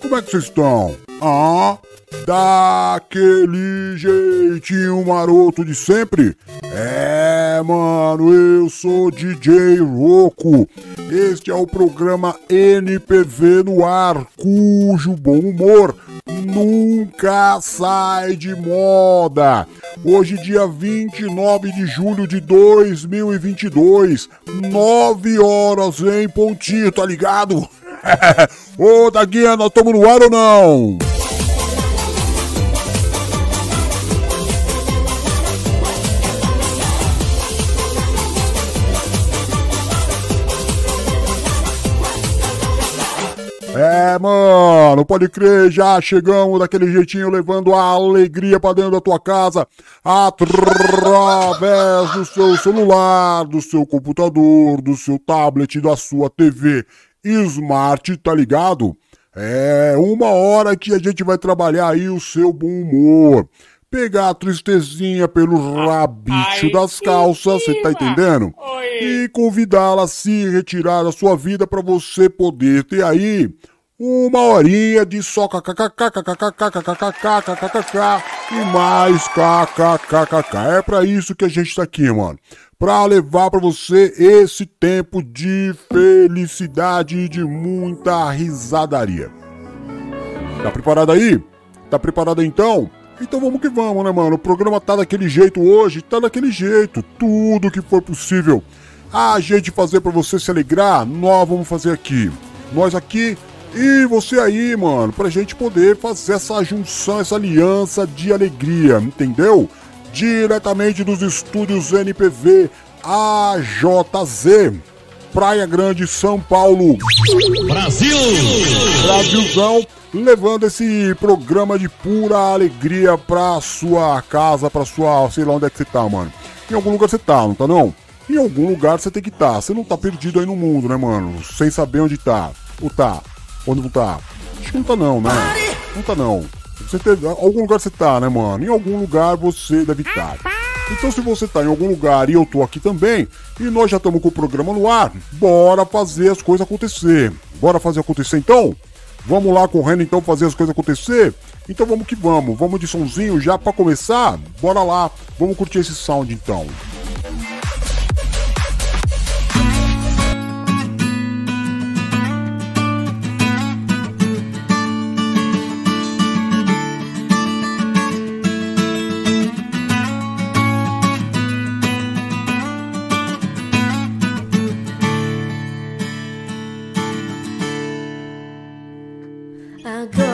Como é que vocês estão? Ah, daquele jeitinho maroto de sempre? É, mano, eu sou DJ Roco. Este é o programa NPV no ar, cujo bom humor nunca sai de moda. Hoje, dia 29 de julho de 2022, 9 horas em pontinho, tá ligado? Ô, Daguinha, nós estamos no ar ou não? É, mano, pode crer, já chegamos daquele jeitinho levando a alegria pra dentro da tua casa através do seu celular, do seu computador, do seu tablet, da sua TV Smart, tá ligado? É uma hora que a gente vai trabalhar aí o seu bom humor. Pegar a tristezinha pelo rabicho das calças, você tá entendendo? E convidá-la a se retirar da sua vida para você poder ter aí uma horinha de só kkkkkkkkkkkkkkk e mais kkkkkk. É para isso que a gente tá aqui, mano para levar para você esse tempo de felicidade e de muita risadaria. Tá preparado aí? Tá preparado então? Então vamos que vamos, né, mano? O programa tá daquele jeito hoje, tá daquele jeito. Tudo que for possível a gente fazer para você se alegrar, nós vamos fazer aqui. Nós aqui e você aí, mano, pra gente poder fazer essa junção, essa aliança de alegria, entendeu? diretamente dos estúdios NPV AJZ, Praia Grande, São Paulo. Brasil! Brasilzão, levando esse programa de pura alegria pra sua casa, pra sua. sei lá onde é que você tá, mano. Em algum lugar você tá, não tá não? Em algum lugar você tem que estar. Tá. Você não tá perdido aí no mundo, né, mano? Sem saber onde tá. Ou tá? Onde não tá? Acho que não tá não, né? Não tá não. Você teve, algum lugar você tá, né, mano? Em algum lugar você deve estar. Então, se você tá em algum lugar e eu tô aqui também, e nós já estamos com o programa no ar, bora fazer as coisas acontecer. Bora fazer acontecer então? Vamos lá correndo então fazer as coisas acontecer? Então vamos que vamos. Vamos de sonzinho já para começar? Bora lá. Vamos curtir esse sound então.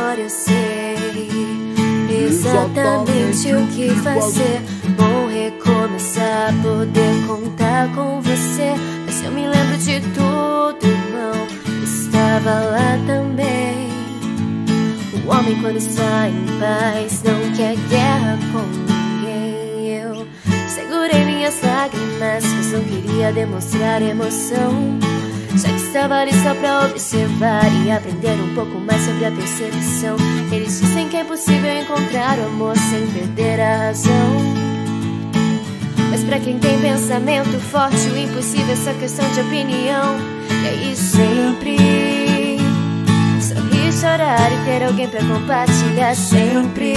Agora eu sei exatamente o que fazer. Vou recomeçar, poder contar com você. Mas eu me lembro de tudo, não estava lá também. O homem, quando está em paz, não quer guerra com ninguém. Eu segurei minhas lágrimas, mas não queria demonstrar emoção. Já que estava ali só pra observar e aprender um pouco mais sobre a percepção. Eles dizem que é possível encontrar o amor sem perder a razão. Mas pra quem tem pensamento forte, o impossível é só questão de opinião. E aí sempre sorrir, chorar e ter alguém pra compartilhar sempre.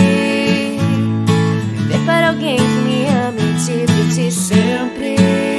Viver para alguém que me ame e dividir sempre.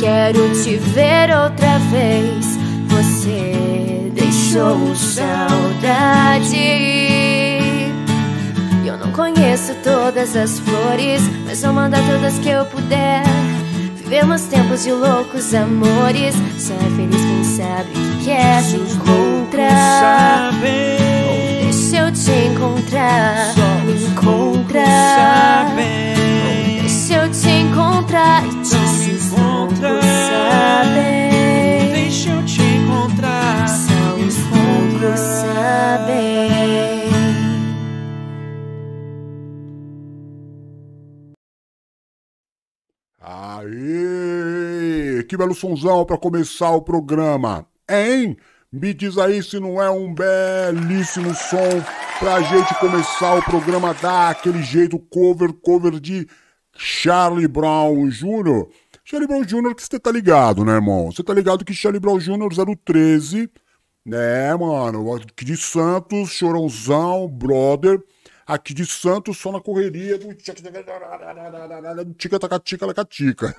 quero te ver outra vez. Você deixou saudade. Eu não conheço todas as flores, mas vou mandar todas que eu puder. Vivemos tempos de loucos amores. Só é feliz quem sabe que quer se encontrar. Deixa eu te encontrar, me encontrar. Eu te encontrar e te Não me encontra, sabem. deixa eu te encontrar, Só me os poucos encontrar. sabem. Aê! Que belo sonzão pra começar o programa, hein? Me diz aí se não é um belíssimo som pra gente começar o programa daquele jeito cover, cover de Charlie Brown Jr. Charlie Brown Jr. que você tá ligado, né, irmão? Você tá ligado que Charlie Brown Jr. 013, né, mano? Aqui de Santos, Chorãozão, brother. Aqui de Santos, só na correria do tica taca tica laca tica.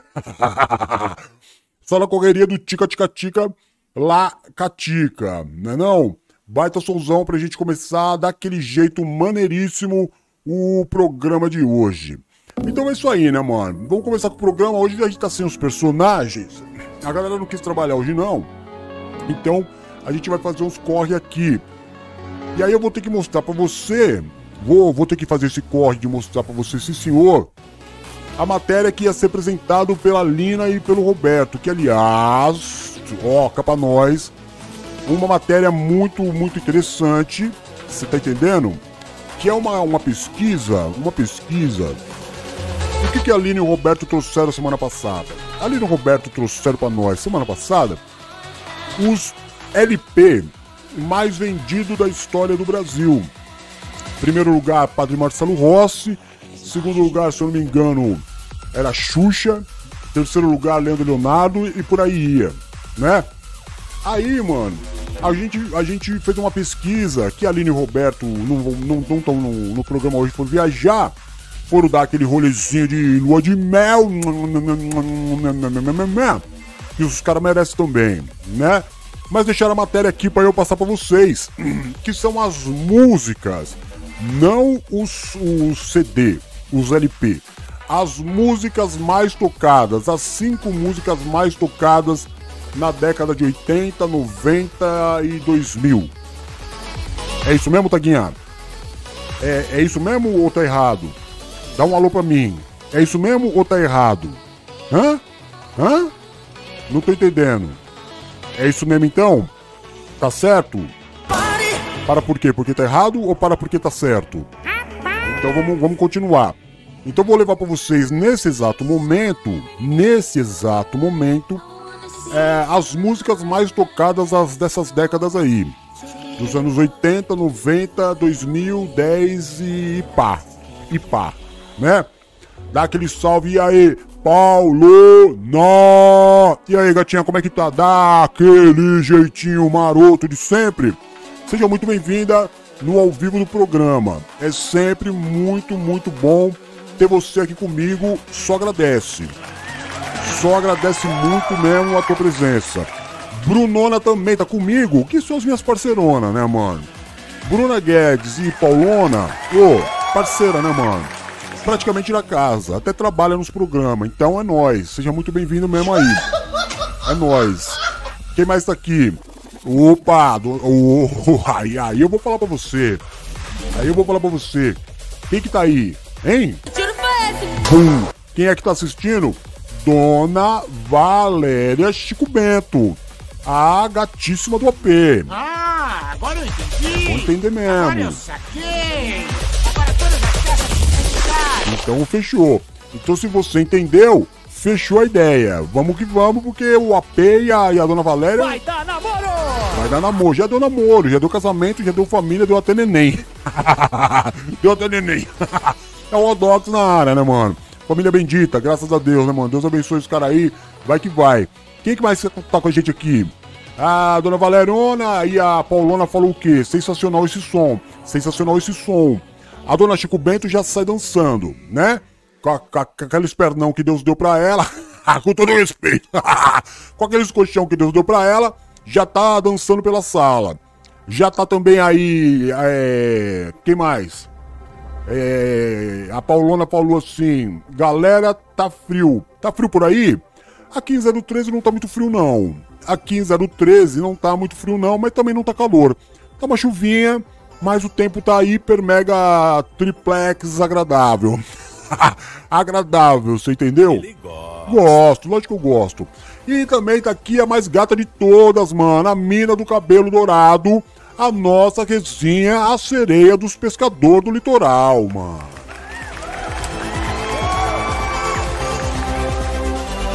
Só na correria do tica tica tica lá catica, né não? Baita somzão pra gente começar daquele jeito maneiríssimo o programa de hoje. Então é isso aí, né, mano? Vamos começar com o programa. Hoje a gente tá sem os personagens. A galera não quis trabalhar hoje, não. Então a gente vai fazer uns corre aqui. E aí eu vou ter que mostrar pra você. Vou, vou ter que fazer esse corre de mostrar pra você, sim senhor. A matéria que ia ser apresentado pela Lina e pelo Roberto, que aliás, ó, pra nós, uma matéria muito, muito interessante. Você tá entendendo? Que é uma, uma pesquisa, uma pesquisa. O que, que a Aline e o Roberto trouxeram semana passada? A Aline e o Roberto trouxeram pra nós semana passada os LP mais vendidos da história do Brasil. Primeiro lugar, Padre Marcelo Rossi. Segundo lugar, se eu não me engano, era Xuxa. Terceiro lugar, Leandro Leonardo e por aí ia, né? Aí, mano, a gente, a gente fez uma pesquisa que a Aline e o Roberto não estão não, não tão no, no programa hoje, foram viajar, foram dar aquele rolezinho de lua de mel. E os caras merecem também, né? Mas deixaram a matéria aqui para eu passar para vocês, que são as músicas Não os, os CD, os LP. As músicas mais tocadas, as cinco músicas mais tocadas na década de 80, 90 e 2000. É isso mesmo, Taguinha? É, é isso mesmo ou tá errado? Dá um alô pra mim. É isso mesmo ou tá errado? Hã? Hã? Não tô entendendo. É isso mesmo então? Tá certo? Para por quê? Porque tá errado ou para porque tá certo? Então vamos, vamos continuar. Então vou levar para vocês nesse exato momento, nesse exato momento, é, as músicas mais tocadas as, dessas décadas aí. Dos anos 80, 90, 2000, 10 e pá. E pá, né? Dá aquele salve e aí, Paulo! Nó! E aí, gatinha, como é que tá? Dá aquele jeitinho maroto de sempre. Seja muito bem-vinda no ao vivo do programa. É sempre muito, muito bom ter você aqui comigo. Só agradece. Só agradece muito mesmo a tua presença. Brunona também tá comigo, que são as minhas parceironas, né, mano? Bruna Guedes e Paulona, ô, parceira, né, mano? Praticamente da casa, até trabalha nos programas, então é nós. Seja muito bem-vindo mesmo aí. É nós. Quem mais tá aqui? Opa, do, oh, aí, aí eu vou falar pra você. Aí eu vou falar pra você. Quem que tá aí? Hein? Tiro foi esse? Bum. Quem é que tá assistindo? Dona Valéria Chico Bento. A gatíssima do AP. Ah, agora eu entendi. Vou entender mesmo. Agora eu saquei. Então fechou. Então se você entendeu, fechou a ideia. Vamos que vamos, porque o AP e a, e a Dona Valéria Vai dar namoro. vai dar namoro. Já deu namoro, já deu casamento, já deu família, deu até neném. deu até neném. é o Odox na área, né, mano? Família bendita, graças a Deus, né, mano? Deus abençoe os caras aí. Vai que vai. Quem que mais tá com a gente aqui? A dona Valerona e a Paulona falou o quê? Sensacional esse som. Sensacional esse som. A dona Chico Bento já sai dançando, né? Com, com com aquele espernão que Deus deu pra ela. com todo respeito. com aqueles colchão que Deus deu pra ela. Já tá dançando pela sala. Já tá também aí. É... Quem mais? É, a Paulona falou assim: galera, tá frio. Tá frio por aí? Aqui em 013 não tá muito frio, não. Aqui em 013 não tá muito frio, não, mas também não tá calor. Tá uma chuvinha, mas o tempo tá hiper, mega, triplex agradável. agradável, você entendeu? Gosto, lógico que eu gosto. E também tá aqui a mais gata de todas, mano. A mina do cabelo dourado. A nossa resinha, a sereia dos pescadores do litoral, mano.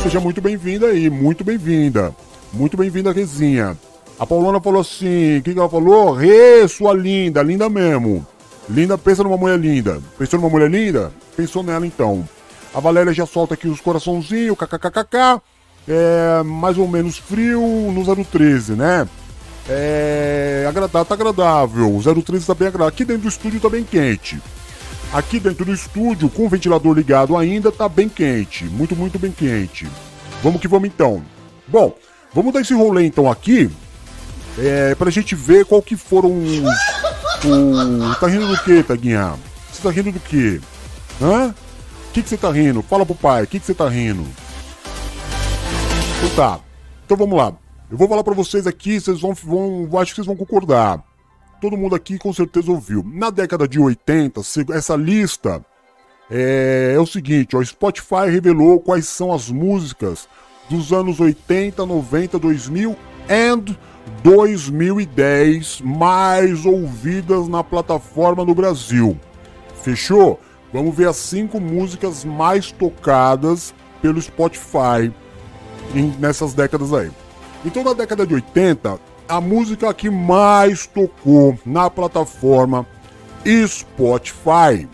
Seja muito bem-vinda aí, muito bem-vinda. Muito bem-vinda, Rezinha. A Paulona falou assim: o que, que ela falou? Rê, sua linda, linda mesmo. Linda, pensa numa mulher linda. Pensou numa mulher linda? Pensou nela então. A Valéria já solta aqui os coraçãozinhos, kkkk. É mais ou menos frio no 013, né? É. Agradável, tá agradável. O 013 tá bem agradável. Aqui dentro do estúdio tá bem quente. Aqui dentro do estúdio, com o ventilador ligado ainda, tá bem quente. Muito, muito bem quente. Vamos que vamos então. Bom, vamos dar esse rolê então aqui. É, pra gente ver qual que foram os. O... Tá rindo do que, Taguinha? Você tá rindo do que? Hã? O que você tá rindo? Fala pro pai, o que você tá rindo? Então tá. Então vamos lá. Eu vou falar pra vocês aqui, vocês vão, vão. Acho que vocês vão concordar. Todo mundo aqui com certeza ouviu. Na década de 80, se- essa lista é, é o seguinte: o Spotify revelou quais são as músicas dos anos 80, 90, 2000 e 2010 mais ouvidas na plataforma no Brasil. Fechou? Vamos ver as cinco músicas mais tocadas pelo Spotify nessas décadas aí. Então, na década de 80, a música que mais tocou na plataforma Spotify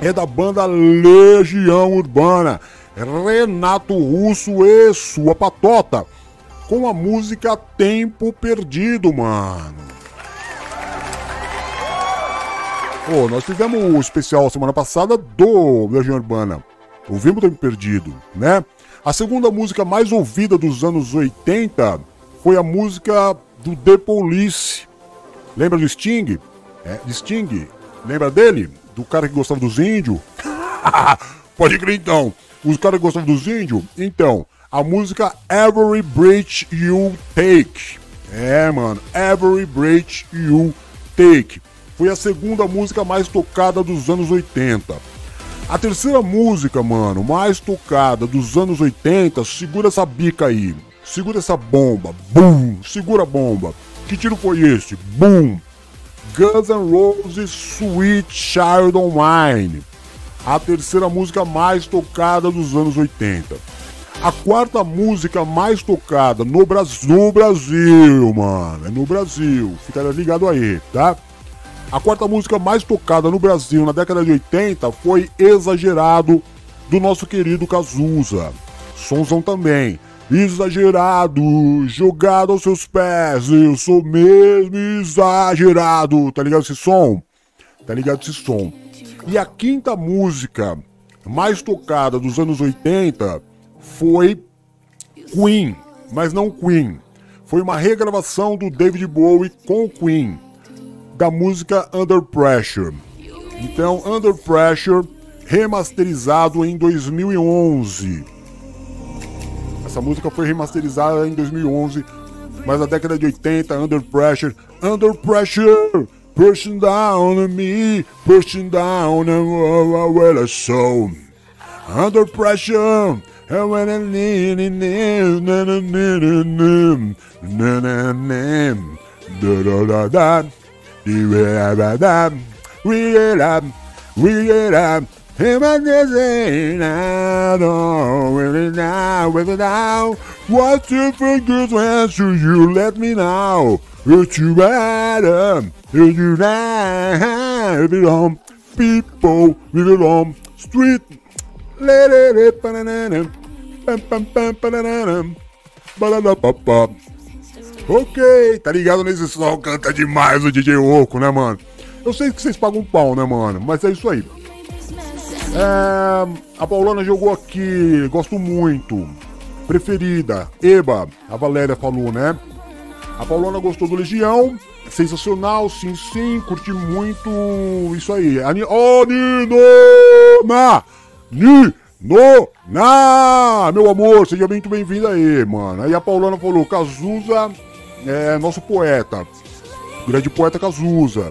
é da banda Legião Urbana, Renato Russo e sua patota, com a música Tempo Perdido, mano. Ô, nós fizemos o especial semana passada do Legião Urbana. Ouvimos Tempo Perdido, né? A segunda música mais ouvida dos anos 80 foi a música do The Police. Lembra do Sting? É, Sting? Lembra dele? Do cara que gostava dos índios? Pode crer então. Os caras gostavam dos índios? Então, a música Every Breath You Take. É, mano, Every Breath You Take. Foi a segunda música mais tocada dos anos 80. A terceira música, mano, mais tocada dos anos 80, segura essa bica aí. Segura essa bomba. Boom! Segura a bomba. Que tiro foi esse? Boom! Guns N' Roses Sweet Child O' Mine. A terceira música mais tocada dos anos 80. A quarta música mais tocada no, Brasil, no Brasil, mano. É no Brasil. Fica ligado aí, tá? A quarta música mais tocada no Brasil na década de 80 foi Exagerado, do nosso querido Cazuza. Sonzão também. Exagerado, jogado aos seus pés, eu sou mesmo exagerado. Tá ligado esse som? Tá ligado esse som? E a quinta música mais tocada dos anos 80 foi Queen, mas não Queen. Foi uma regravação do David Bowie com Queen, da música Under Pressure. Então, Under Pressure, remasterizado em 2011. Essa música foi remasterizada em 2011, mas na década de 80, Under Pressure, Under Pressure, pushing down on me, pushing down on where I saw. Under Pressure, and when I need it, na na na na na na da da da da, da da da, we get up, we get up. Him and this I don't really now, really now. What's the good answer you let me know? It's you better, it's you now, it on people, it on street. Ok, tá ligado nesse som? Canta demais o DJ Oco, né, mano? Eu sei que vocês pagam um pau, né, mano? Mas é isso aí. É, a Paulana jogou aqui, gosto muito. Preferida, Eba, a Valéria falou, né? A Paulana gostou do Legião, sensacional, sim, sim, curti muito isso aí. Ani oh, Nino! Na! Nino! Na! Meu amor, seja muito bem-vindo aí, mano. Aí a Paulana falou, Cazuza é nosso poeta. Grande poeta Cazuza.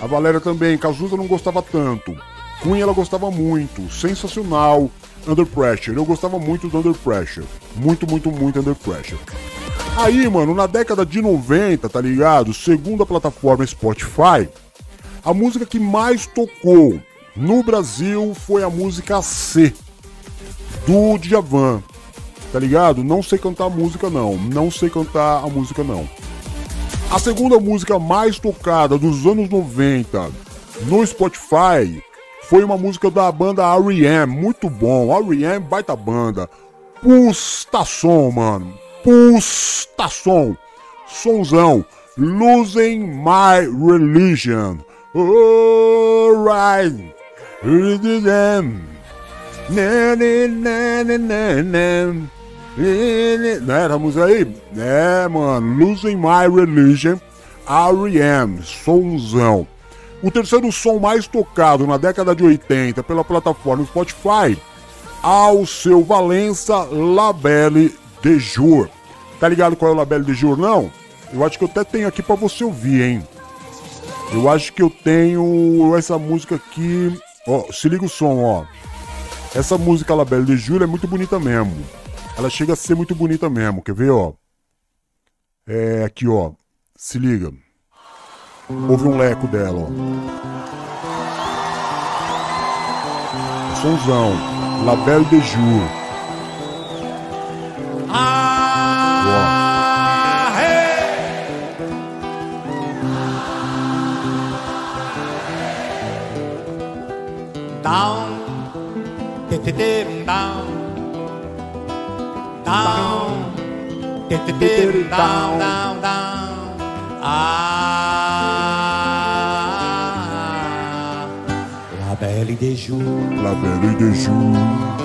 A Valéria também, Cazuza não gostava tanto. Queen ela gostava muito, sensacional. Under Pressure, eu gostava muito do Under Pressure. Muito, muito, muito Under Pressure. Aí, mano, na década de 90, tá ligado? Segundo a plataforma Spotify, a música que mais tocou no Brasil foi a música C do Djavan. Tá ligado? Não sei cantar música não, não sei cantar a música não. A segunda música mais tocada dos anos 90 no Spotify foi uma música da banda R.E.M. Muito bom. R.E.M. baita banda. Pusta som, mano. Pusta som. Sonzão. Losing My Religion. Alright. Não era a música aí? É, mano. Losing My Religion. R.E.M. Sonzão. O terceiro som mais tocado na década de 80 pela plataforma Spotify, ao seu Valença Labelle de Jour. Tá ligado qual é o Labelle de Jour, não? Eu acho que eu até tenho aqui para você ouvir, hein? Eu acho que eu tenho essa música aqui. Ó, se liga o som, ó. Essa música Labelle de Jour é muito bonita mesmo. Ela chega a ser muito bonita mesmo. Quer ver, ó? É aqui, ó. Se liga. Houve um leco dela, ó. Sonzão, La Belle de Jour. Ah, Down, te te te down, down, te te te down, down, down. Ah, la belle des jours. La Belle de Jour.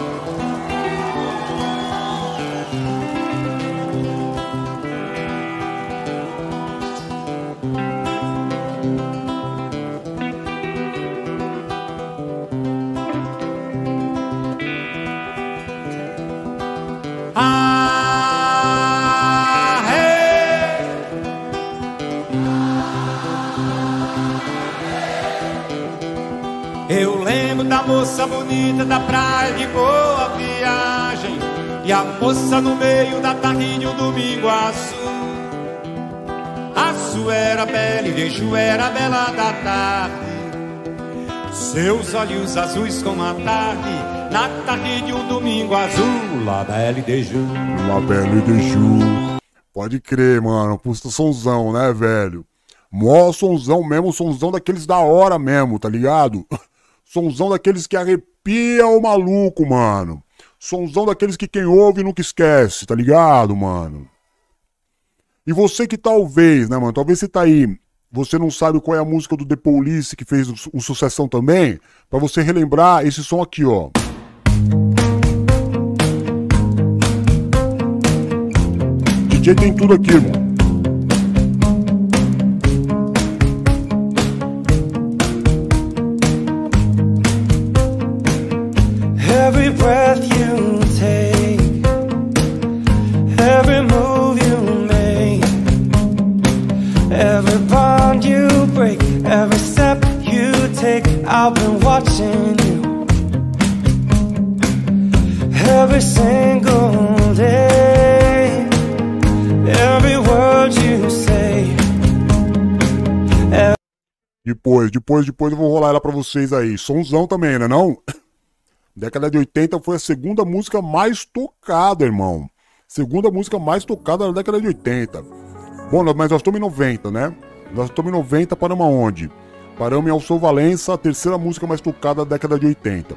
Bonita da praia de boa viagem. E a moça no meio da tarde de um domingo azul. Azul era bela e vejo era bela da tarde. Seus olhos azuis como a tarde Na tarde de um domingo azul. La Belle de Jour La Belle de Jour Pode crer, mano, puta sonzão, né, velho? Mó sonzão mesmo, sonzão daqueles da hora mesmo, tá ligado? Sonzão daqueles que arrepia o maluco, mano. Sonzão daqueles que quem ouve nunca esquece, tá ligado, mano? E você que talvez, né, mano? Talvez você tá aí, você não sabe qual é a música do The Police que fez um sucessão também, para você relembrar esse som aqui, ó. DJ tem tudo aqui, mano. I've been watching you. Every single day, every word you say. Depois, depois, depois eu vou rolar ela pra vocês aí. Sonzão também, né não? Década de 80 foi a segunda música mais tocada, irmão. Segunda música mais tocada na década de 80. Bom, mas nós estamos em 90, né? Nós estamos em 90, paramos aonde? Paramos em Alceu Valença, a terceira música mais tocada da década de 80.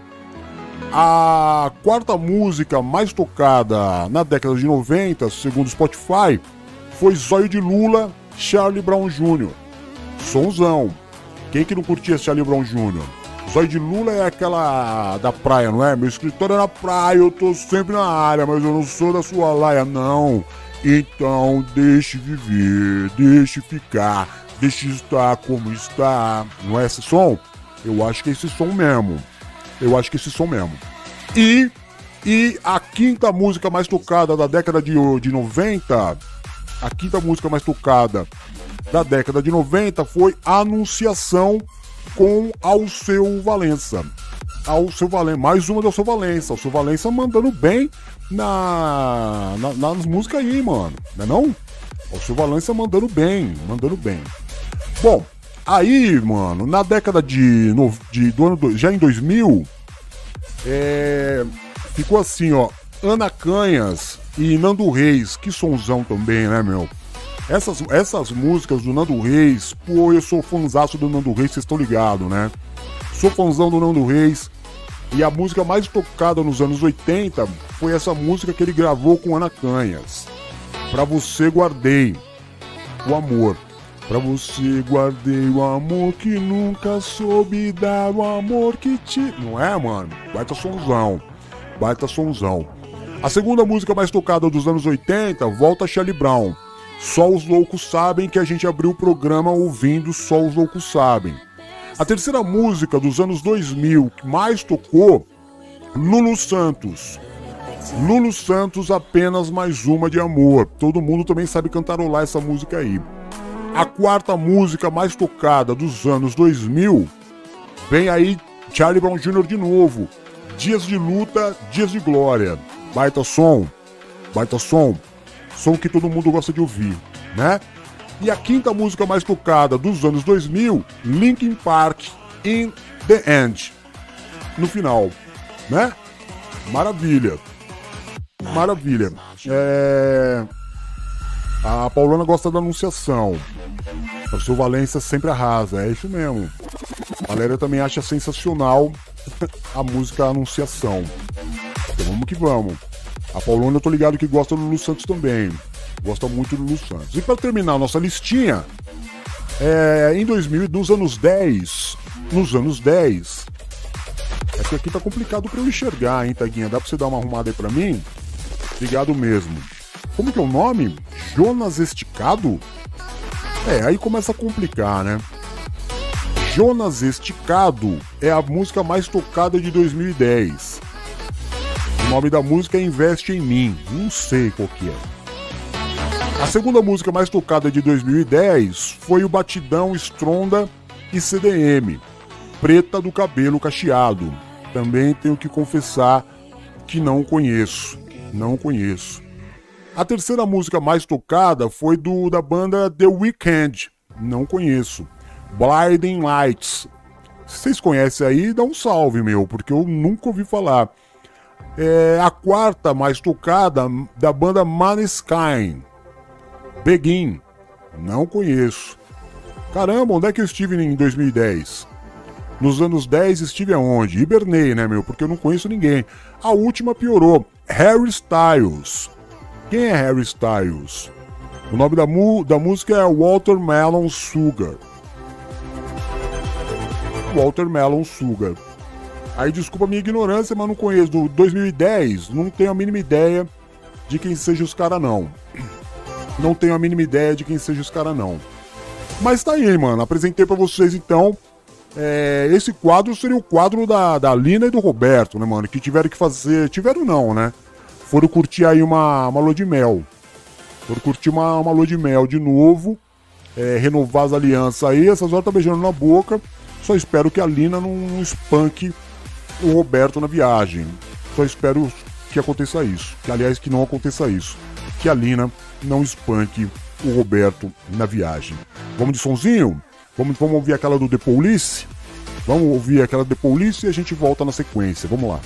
A quarta música mais tocada na década de 90, segundo Spotify, foi Zóio de Lula, Charlie Brown Jr. Sonzão. Quem que não curtia Charlie Brown Jr.? Zóio de Lula é aquela da praia, não é? Meu escritório é na praia, eu tô sempre na área, mas eu não sou da sua laia, não. Então deixe viver, deixe ficar, deixe estar como está. Não é esse som? Eu acho que é esse som mesmo. Eu acho que é esse som mesmo. E, e a quinta música mais tocada da década de, de 90, a quinta música mais tocada da década de 90 foi Anunciação com Alceu Valença. Alceu Valença, mais uma do Alceu Valença. Alceu Valença mandando bem na, na, nas músicas aí, mano. Não é não? Alceu Valença mandando bem, mandando bem. Bom, aí, mano, na década de, no, de do ano do, já em 2000, é, ficou assim, ó, Ana Canhas e Nando Reis, que sonzão também, né, meu? Essas, essas músicas do Nando Reis, pô, eu sou fãzaço do Nando Reis, vocês estão ligados, né? Sou fãzão do Nando Reis. E a música mais tocada nos anos 80 foi essa música que ele gravou com Ana Canhas. Pra você guardei o amor. Pra você guardei o amor que nunca soube dar o amor que te. Não é, mano? Baita sonzão. Baita sonzão. A segunda música mais tocada dos anos 80 volta Charlie Brown. Só os loucos sabem que a gente abriu o programa ouvindo Só os loucos sabem. A terceira música dos anos 2000 que mais tocou, Lulu Santos. Lulu Santos, apenas mais uma de amor. Todo mundo também sabe cantarolar essa música aí. A quarta música mais tocada dos anos 2000, vem aí Charlie Brown Jr. de novo. Dias de luta, dias de glória. Baita som, baita som. Som que todo mundo gosta de ouvir, né? E a quinta música mais tocada dos anos 2000, Linkin Park, In The End. No final, né? Maravilha. Maravilha. É... A Paulana gosta da anunciação. O seu Valência sempre arrasa, é isso mesmo. A Valéria também acha sensacional a música Anunciação. Então vamos que vamos. A Paulona eu tô ligado que gosta do Lulu Santos também. Gosta muito do Lulu Santos. E para terminar nossa listinha, é, em 2000, nos anos 10, nos anos 10, é que aqui tá complicado para eu enxergar, hein, Taguinha? Dá pra você dar uma arrumada aí pra mim? Obrigado mesmo. Como que é o nome? Jonas Esticado? É, aí começa a complicar, né? Jonas Esticado é a música mais tocada de 2010. O nome da música é Investe em Mim. Não sei qual que é. A segunda música mais tocada de 2010 foi o Batidão Stronda e CDM. Preta do Cabelo Cacheado. Também tenho que confessar que não conheço. Não conheço. A terceira música mais tocada foi do da banda The Weeknd. Não conheço. Blinding Lights. Se vocês conhecem aí, dá um salve, meu, porque eu nunca ouvi falar. É a quarta mais tocada da banda Maneskin. Begin. Não conheço. Caramba, onde é que eu estive em 2010? Nos anos 10 estive aonde? Hibernei, né, meu? Porque eu não conheço ninguém. A última piorou. Harry Styles. Quem é Harry Styles? O nome da, mu da música é Watermelon Sugar. Watermelon Sugar. Aí desculpa a minha ignorância, mas não conheço. Do 2010, não tenho a mínima ideia de quem seja os caras, não. Não tenho a mínima ideia de quem seja os caras, não. Mas tá aí, mano. Apresentei para vocês então. É, esse quadro seria o quadro da, da Lina e do Roberto, né, mano? Que tiveram que fazer. Tiveram não, né? Foram curtir aí uma, uma lua de mel. Foram curtir uma, uma lua de mel de novo. É, renovar as alianças aí. Essas horas tá beijando na boca. Só espero que a Lina não, não espanque o Roberto na viagem. Só espero que aconteça isso. Que aliás que não aconteça isso. Que a Lina não espanque o Roberto na viagem. Vamos de sonzinho? Vamos, vamos ouvir aquela do The Police? Vamos ouvir aquela The Police e a gente volta na sequência. Vamos lá.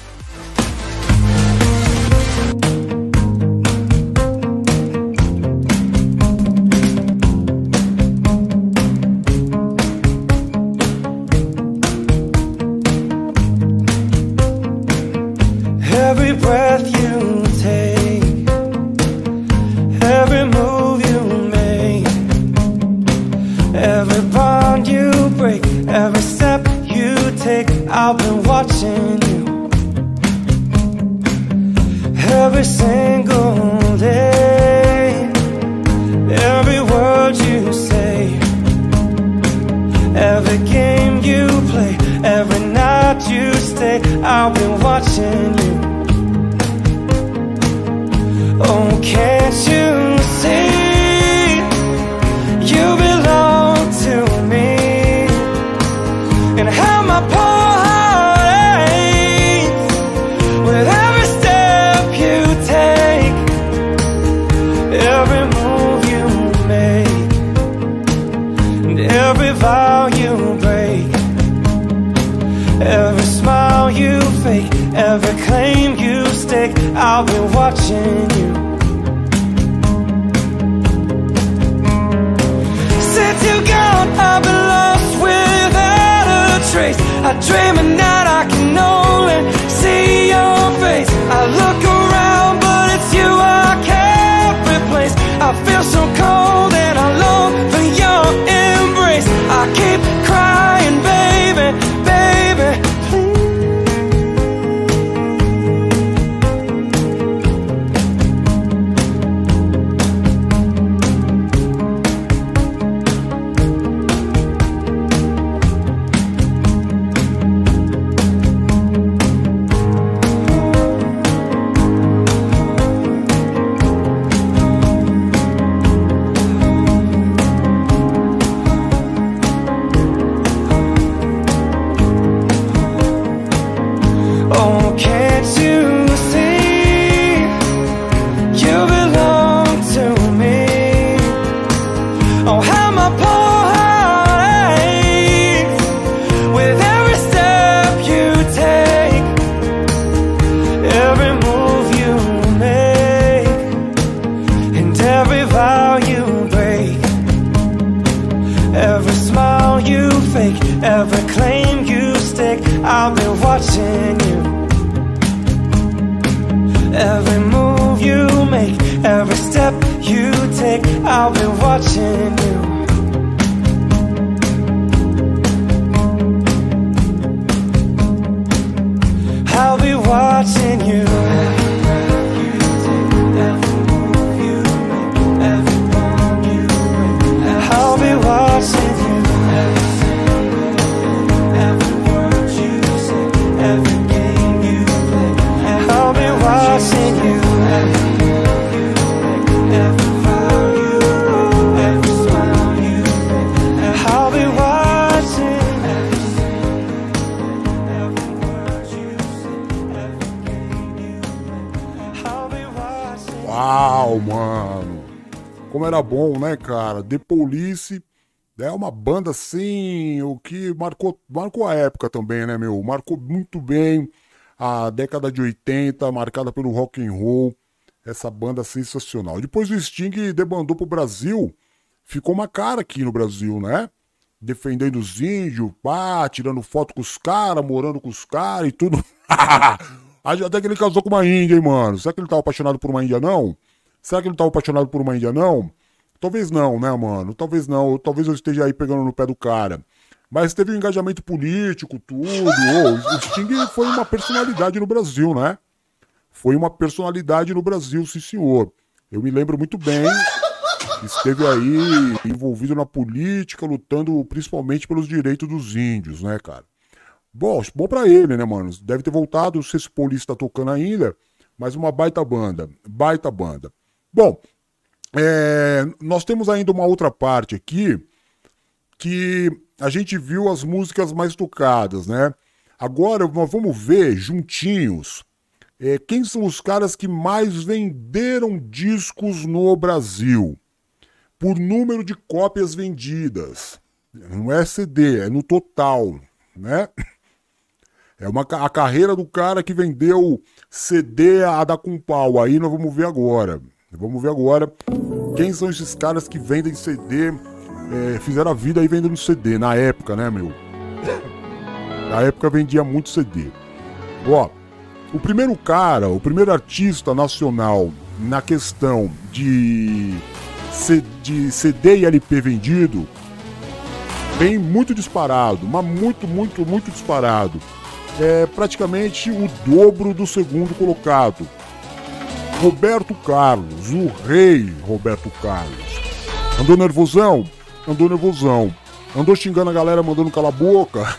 Era bom, né, cara? The Police é uma banda assim, o que marcou, marcou a época também, né, meu? Marcou muito bem a década de 80, marcada pelo rock and roll. Essa banda sensacional. Depois o Sting debandou pro Brasil, ficou uma cara aqui no Brasil, né? Defendendo os índios, pá, tirando foto com os caras, morando com os caras e tudo. Até que ele casou com uma índia, hein, mano? Será que ele tava apaixonado por uma índia, não? Será que ele tava apaixonado por uma índia, não? Talvez não, né, mano? Talvez não. Talvez eu esteja aí pegando no pé do cara. Mas teve um engajamento político, tudo. O Sting foi uma personalidade no Brasil, né? Foi uma personalidade no Brasil, sim senhor. Eu me lembro muito bem. Esteve aí envolvido na política, lutando principalmente pelos direitos dos índios, né, cara? Bom, bom pra ele, né, mano? Deve ter voltado, não sei se o Polícia tá tocando ainda, mas uma baita banda. Baita banda. Bom, é, nós temos ainda uma outra parte aqui que a gente viu as músicas mais tocadas, né? Agora nós vamos ver juntinhos é, quem são os caras que mais venderam discos no Brasil por número de cópias vendidas. Não é CD, é no total, né? É uma, a carreira do cara que vendeu CD a dar com pau. Aí nós vamos ver agora. Vamos ver agora quem são esses caras que vendem CD, é, fizeram a vida aí vendendo CD, na época, né, meu? Na época vendia muito CD. Ó, o primeiro cara, o primeiro artista nacional na questão de, de CD e LP vendido, vem muito disparado, mas muito, muito, muito disparado. É praticamente o dobro do segundo colocado. Roberto Carlos, o rei Roberto Carlos. Andou nervosão? Andou nervosão. Andou xingando a galera, mandando calar a boca?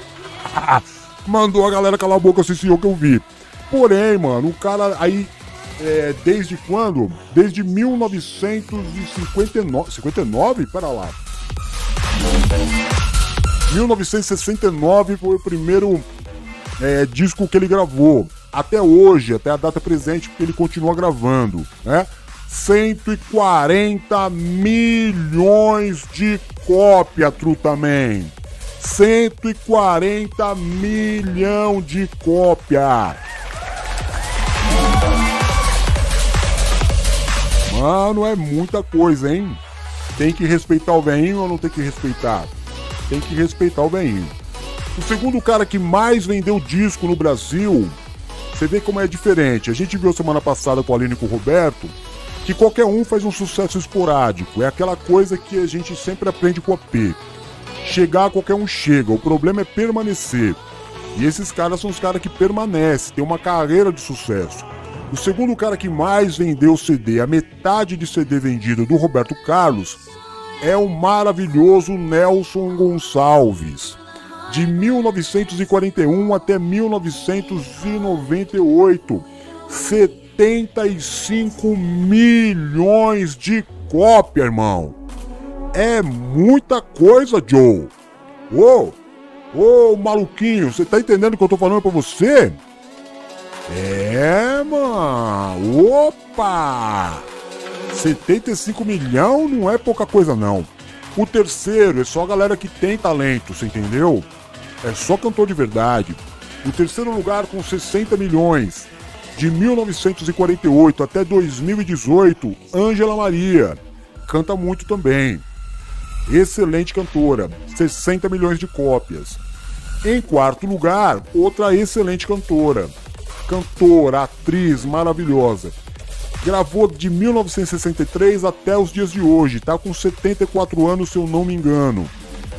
Mandou a galera calar a boca, esse senhor que eu vi. Porém, mano, o cara aí, é, desde quando? Desde 1959. 59? Pera lá. 1969 foi o primeiro é, disco que ele gravou. Até hoje, até a data presente, porque ele continua gravando, né? 140 milhões de cópia, Trutaman. 140 milhão de cópia. Mano, é muita coisa, hein? Tem que respeitar o veinho ou não tem que respeitar? Tem que respeitar o veinho. O segundo cara que mais vendeu disco no Brasil, você vê como é diferente. A gente viu semana passada com a Aline e com o Roberto que qualquer um faz um sucesso esporádico. É aquela coisa que a gente sempre aprende com a P. Chegar, qualquer um chega. O problema é permanecer. E esses caras são os caras que permanecem, têm uma carreira de sucesso. O segundo cara que mais vendeu CD, a metade de CD vendido do Roberto Carlos, é o maravilhoso Nelson Gonçalves. De 1941 até 1998, 75 milhões de cópias, irmão. É muita coisa, Joe. Ô, ô, maluquinho, você tá entendendo o que eu tô falando pra você? É, mano. Opa! 75 milhões não é pouca coisa, não. O terceiro é só a galera que tem talento, você entendeu? É só cantor de verdade. O terceiro lugar com 60 milhões. De 1948 até 2018, Ângela Maria. Canta muito também. Excelente cantora, 60 milhões de cópias. Em quarto lugar, outra excelente cantora, cantora, atriz maravilhosa. Gravou de 1963 até os dias de hoje, tá com 74 anos, se eu não me engano.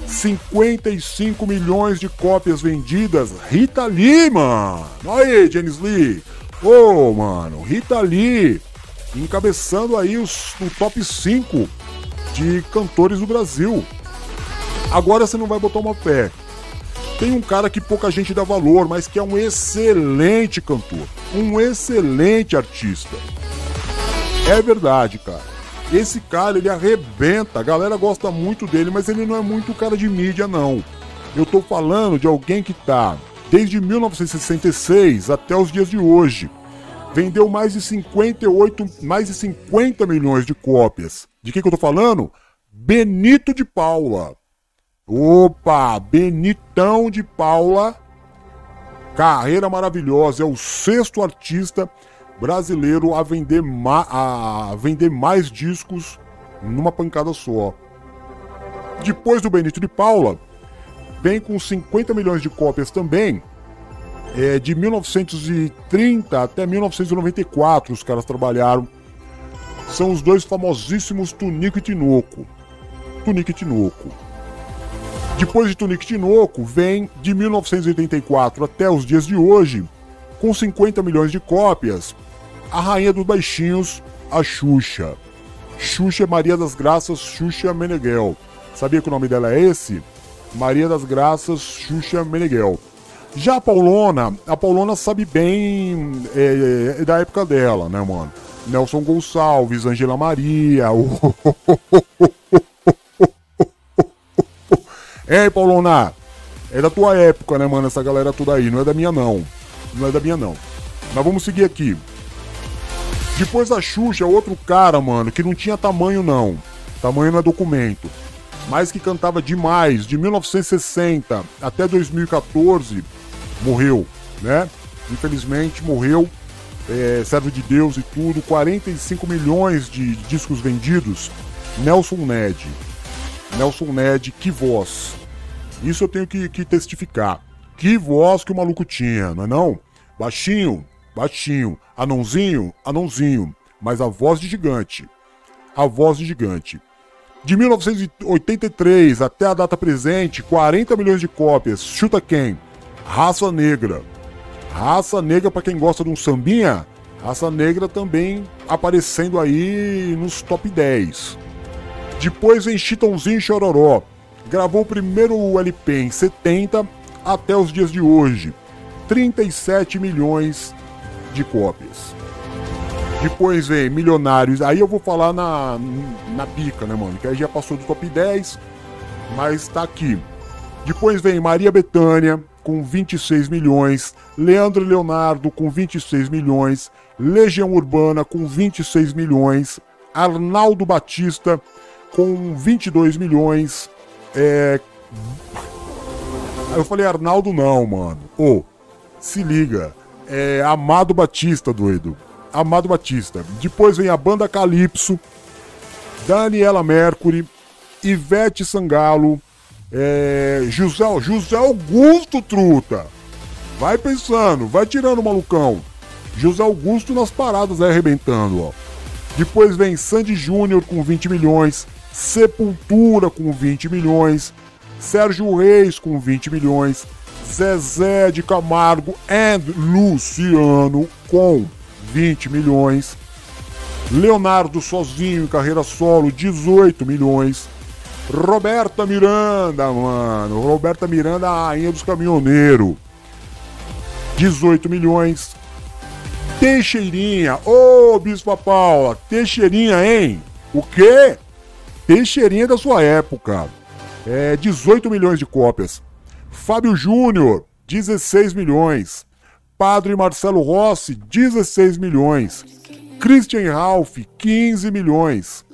55 milhões de cópias vendidas. Rita Lee, mano. Aí, Janis Lee. Ô, oh, mano, Rita Lee encabeçando aí os, o top 5 de cantores do Brasil. Agora você não vai botar uma fé. Tem um cara que pouca gente dá valor, mas que é um excelente cantor, um excelente artista. É verdade, cara. Esse cara, ele arrebenta. A galera gosta muito dele, mas ele não é muito cara de mídia, não. Eu tô falando de alguém que tá desde 1966 até os dias de hoje. Vendeu mais de 58, mais de 50 milhões de cópias De quem que eu tô falando? Benito de Paula. Opa, Benitão de Paula. Carreira maravilhosa, é o sexto artista brasileiro a vender, a vender mais discos numa pancada só. Depois do Benito de Paula, vem com 50 milhões de cópias também. É, de 1930 até 1994 os caras trabalharam. São os dois famosíssimos Tunico e Tinoco. Tunico e Tinoco. Depois de Tunico e Tinoco, vem de 1984 até os dias de hoje, com 50 milhões de cópias, a rainha dos baixinhos, a Xuxa. Xuxa Maria das Graças Xuxa Meneghel. Sabia que o nome dela é esse? Maria das Graças Xuxa Meneghel. Já a Paulona, a Paulona sabe bem é, é, da época dela, né, mano? Nelson Gonçalves, Angela Maria. Ei, Paulona, é da tua época, né, mano? Essa galera toda aí, não é da minha não. Não é da minha não. Mas vamos seguir aqui. Depois da Xuxa, outro cara, mano, que não tinha tamanho não. Tamanho não é documento. Mas que cantava demais, de 1960 até 2014, morreu, né? Infelizmente morreu, é, servo de Deus e tudo, 45 milhões de discos vendidos. Nelson Ned. Nelson Ned, que voz. Isso eu tenho que, que testificar. Que voz que o maluco tinha, não é não? Baixinho, baixinho. Anãozinho, anãozinho. Mas a voz de gigante. A voz de gigante. De 1983 até a data presente, 40 milhões de cópias. Chuta quem? Raça Negra. Raça Negra, para quem gosta de um sambinha, Raça Negra também aparecendo aí nos top 10. Depois vem Chitãozinho Chororó. Gravou o primeiro LP em 70 até os dias de hoje. 37 milhões de cópias. Depois vem Milionários. Aí eu vou falar na, na pica, né, mano? Que aí já passou do top 10, mas tá aqui. Depois vem Maria Bethânia com 26 milhões, Leandro Leonardo com 26 milhões, Legião Urbana com 26 milhões, Arnaldo Batista com 22 milhões. É. Eu falei, Arnaldo não, mano. Ô, oh, se liga. É Amado Batista, doido. Amado Batista. Depois vem a banda Calypso, Daniela Mercury, Ivete Sangalo, é, José, José Augusto Truta. Vai pensando, vai tirando o malucão. José Augusto nas paradas aí arrebentando, ó. Depois vem Sandy Júnior com 20 milhões, Sepultura com 20 milhões, Sérgio Reis com 20 milhões, Zezé de Camargo e Luciano com 20 milhões, Leonardo sozinho em carreira solo 18 milhões, Roberta Miranda, mano, Roberta Miranda, a rainha dos caminhoneiros, 18 milhões, Teixeirinha, ô oh, Bispa Paula, Teixeirinha, hein? O quê? Teixeirinha da sua época. É 18 milhões de cópias. Fábio Júnior, 16 milhões. Padre Marcelo Rossi, 16 milhões. Christian Ralph, 15 milhões.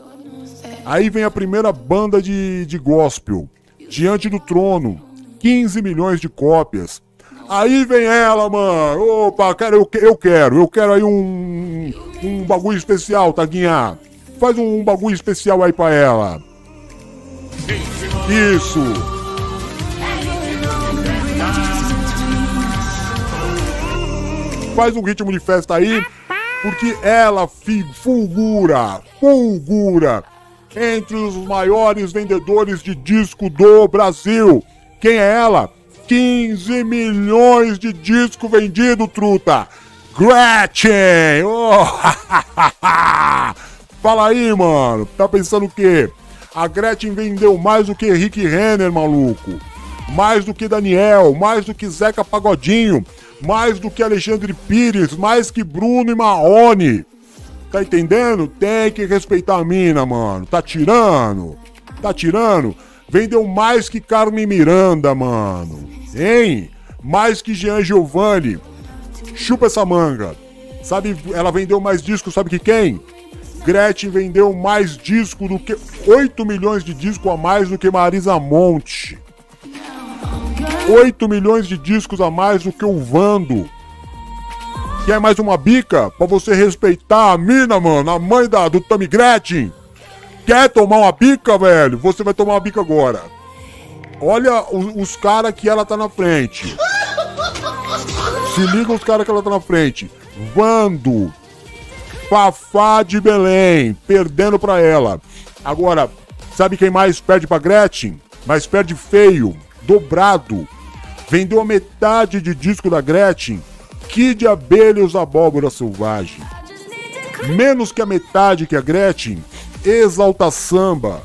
Aí vem a primeira banda de, de gospel, Diante do Trono, 15 milhões de cópias. Aí vem ela, mano. Opa, cara, eu, eu quero. Eu quero aí um, um bagulho especial, Taguinha. Faz um bagulho especial aí pra ela. Isso. Faz um ritmo de festa aí, porque ela fulgura, fulgura entre os maiores vendedores de disco do Brasil. Quem é ela? 15 milhões de disco vendido, truta. Gretchen! Oh, Fala aí, mano. Tá pensando o quê? A Gretchen vendeu mais do que Rick Renner, maluco. Mais do que Daniel, mais do que Zeca Pagodinho, mais do que Alexandre Pires, mais que Bruno e Marrone. Tá entendendo? Tem que respeitar a mina, mano. Tá tirando? Tá tirando? Vendeu mais que Carmen Miranda, mano. Hein? Mais que Jean Giovanni. Chupa essa manga. Sabe, ela vendeu mais discos, sabe que quem? Gretchen vendeu mais disco do que 8 milhões de discos a mais do que Marisa Monte. 8 milhões de discos a mais do que o Vando. Quer mais uma bica? Pra você respeitar a mina, mano, a mãe da, do Tammy Gretchen. Quer tomar uma bica, velho? Você vai tomar uma bica agora. Olha os, os caras que ela tá na frente. Se liga os caras que ela tá na frente. Vando. Fafá de Belém. Perdendo pra ela. Agora, sabe quem mais perde pra Gretchen? Mas perde feio. Dobrado. Vendeu a metade de disco da Gretchen. Kid Abelha e os Abóbora Selvagem. Menos que a metade que a Gretchen. Exalta Samba.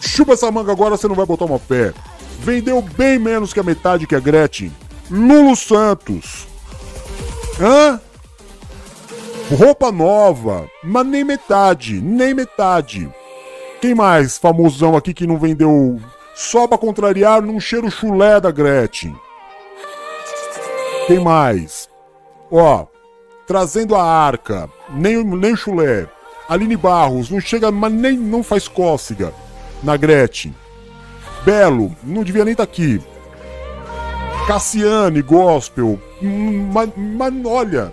Chupa essa manga agora, você não vai botar uma fé. Vendeu bem menos que a metade que a Gretchen. Lulu Santos. Hã? Roupa nova, mas nem metade, nem metade. Quem mais famosão aqui que não vendeu só pra contrariar num cheiro chulé da Gretchen? Quem mais? Ó, trazendo a arca, nem, nem chulé. Aline Barros, não chega, mas nem não faz cócega na Gretchen. Belo, não devia nem estar tá aqui. Cassiane, gospel, hum, mas, mas olha,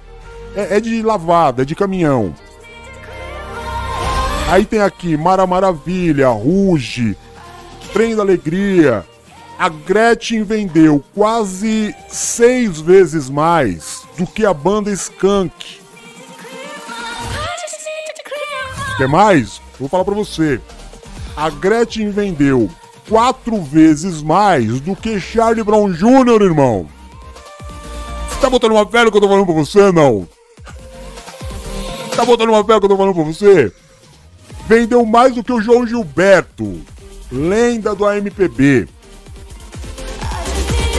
é, é, de lavada, é de caminhão. Aí tem aqui Mara Maravilha, Ruge, Trem da Alegria. A Gretchen vendeu quase seis vezes mais do que a banda Skank. Quer mais? Vou falar pra você. A Gretchen vendeu quatro vezes mais do que Charlie Brown Jr., irmão. Você tá botando uma fé no que eu tô falando pra você, não? Tá botando uma fé no que eu tô falando pra você? Vendeu mais do que o João Gilberto, lenda do AMPB.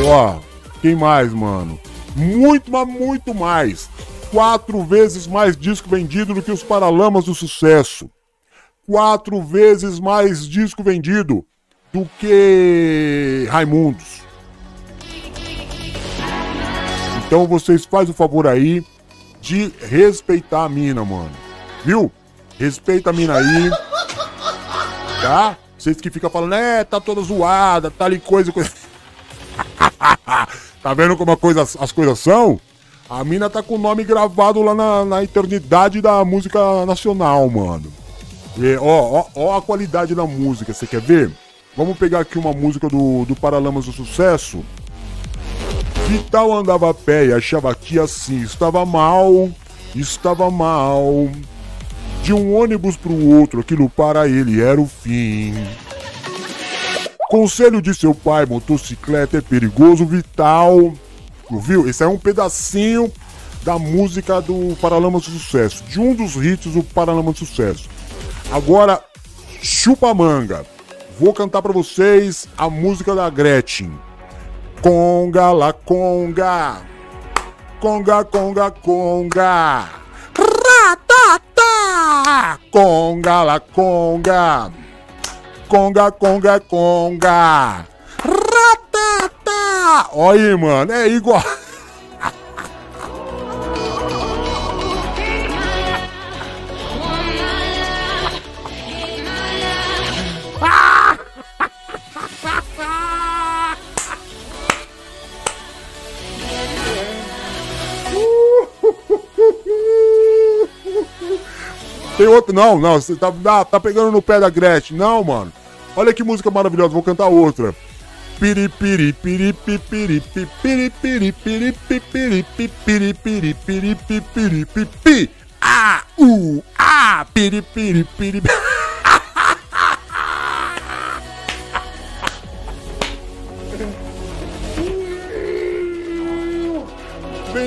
Ó, quem mais, mano? Muito, mas muito mais. Quatro vezes mais disco vendido do que os Paralamas do Sucesso. Quatro vezes mais disco vendido do que Raimundos. Então vocês fazem o favor aí de respeitar a mina, mano. Viu? Respeita a mina aí. Tá? Vocês que ficam falando, é, tá toda zoada, tá ali coisa, coisa. tá vendo como coisa, as coisas são? A mina tá com o nome gravado lá na, na eternidade da música nacional, mano. E, ó, ó, ó a qualidade da música, você quer ver? Vamos pegar aqui uma música do, do Paralamas do Sucesso. Que tal andava a pé e achava que assim estava mal, estava mal. De um ônibus para o outro, aquilo para ele era o fim. Conselho de seu pai, motocicleta é perigoso, vital. Viu? Esse é um pedacinho da música do Paralamas do Sucesso, de um dos hits do Paralamas do Sucesso. Agora, chupa manga vou cantar para vocês a música da Gretchen. Conga la conga. Conga, conga, conga. Conga la conga. Conga, conga, conga. Ratata. Olha aí, mano, é igual. Tem outro, não, não, você tá, ah, tá pegando no pé da Gretchen. Não, mano. Olha que música maravilhosa, vou cantar outra. Piripiri, piri piri piripiri, piri piri piripiri, piri piri piri piri piri piri piripiri, piripi.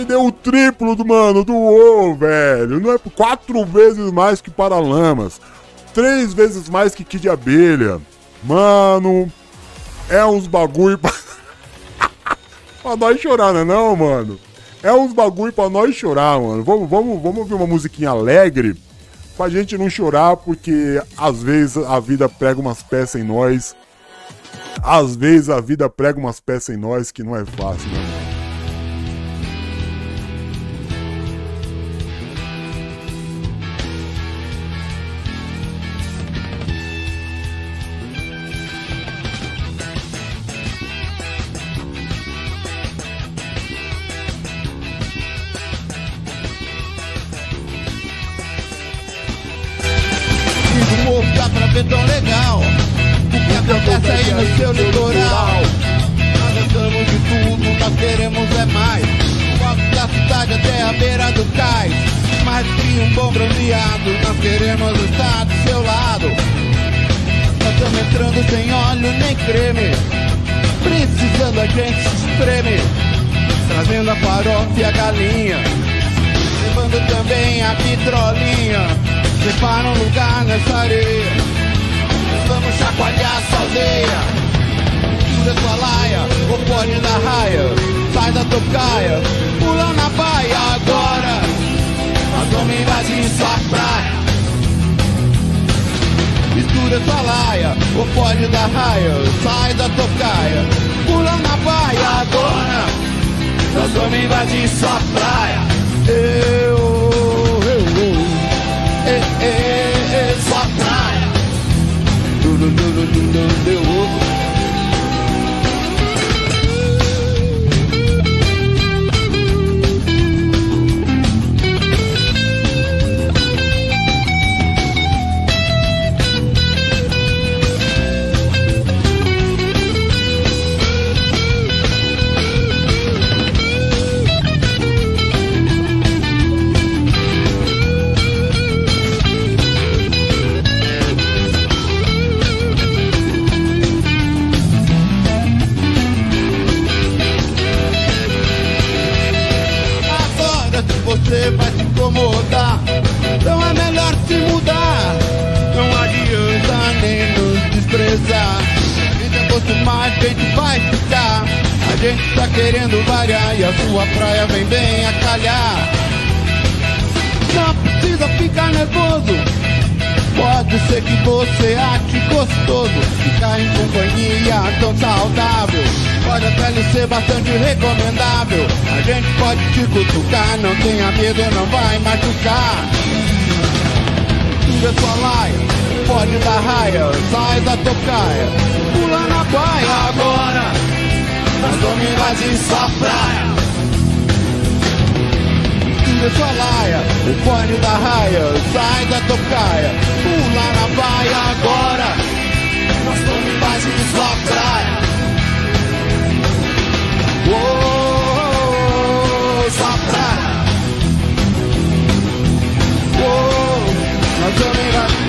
vendeu o triplo do mano, do O, velho. Não é quatro vezes mais que Paralamas. Três vezes mais que Kid Abelha. Mano, é uns bagulho pra... pra nós chorar, né não, mano? É uns bagulho pra nós chorar, mano. Vamos, vamos, vamos ouvir uma musiquinha alegre pra gente não chorar, porque às vezes a vida prega umas peças em nós. Às vezes a vida prega umas peças em nós que não é fácil, né? A farofa e a galinha. Levando também a vitrolinha. Prepara um lugar nessa areia. Vamos chacoalhar essa aldeia. Tira sua laia, ou pode dar raia. Sai da tocaia, pula na baia agora. Nós vamos invadir sua praia. Mistura sua laia, ou pode dar raia. Sai da tocaia, pula na baia agora. Nós vamos invadir sua praia. Gente vai ficar. A gente tá querendo variar e a sua praia vem bem a calhar. Não precisa ficar nervoso. Pode ser que você ache gostoso Ficar em companhia tão saudável Pode até lhe ser bastante recomendável A gente pode te cutucar Não tenha medo, não vai machucar Tira sua laia, pode dar raia Sai da tocaia, baia agora Nós vamos invadir sua praia tira sua laia, o fone da raia, sai da tocaia, pula na baia agora, nós estamos invadindo sua praia. Oh, sua praia. Oh, nós estamos invadindo.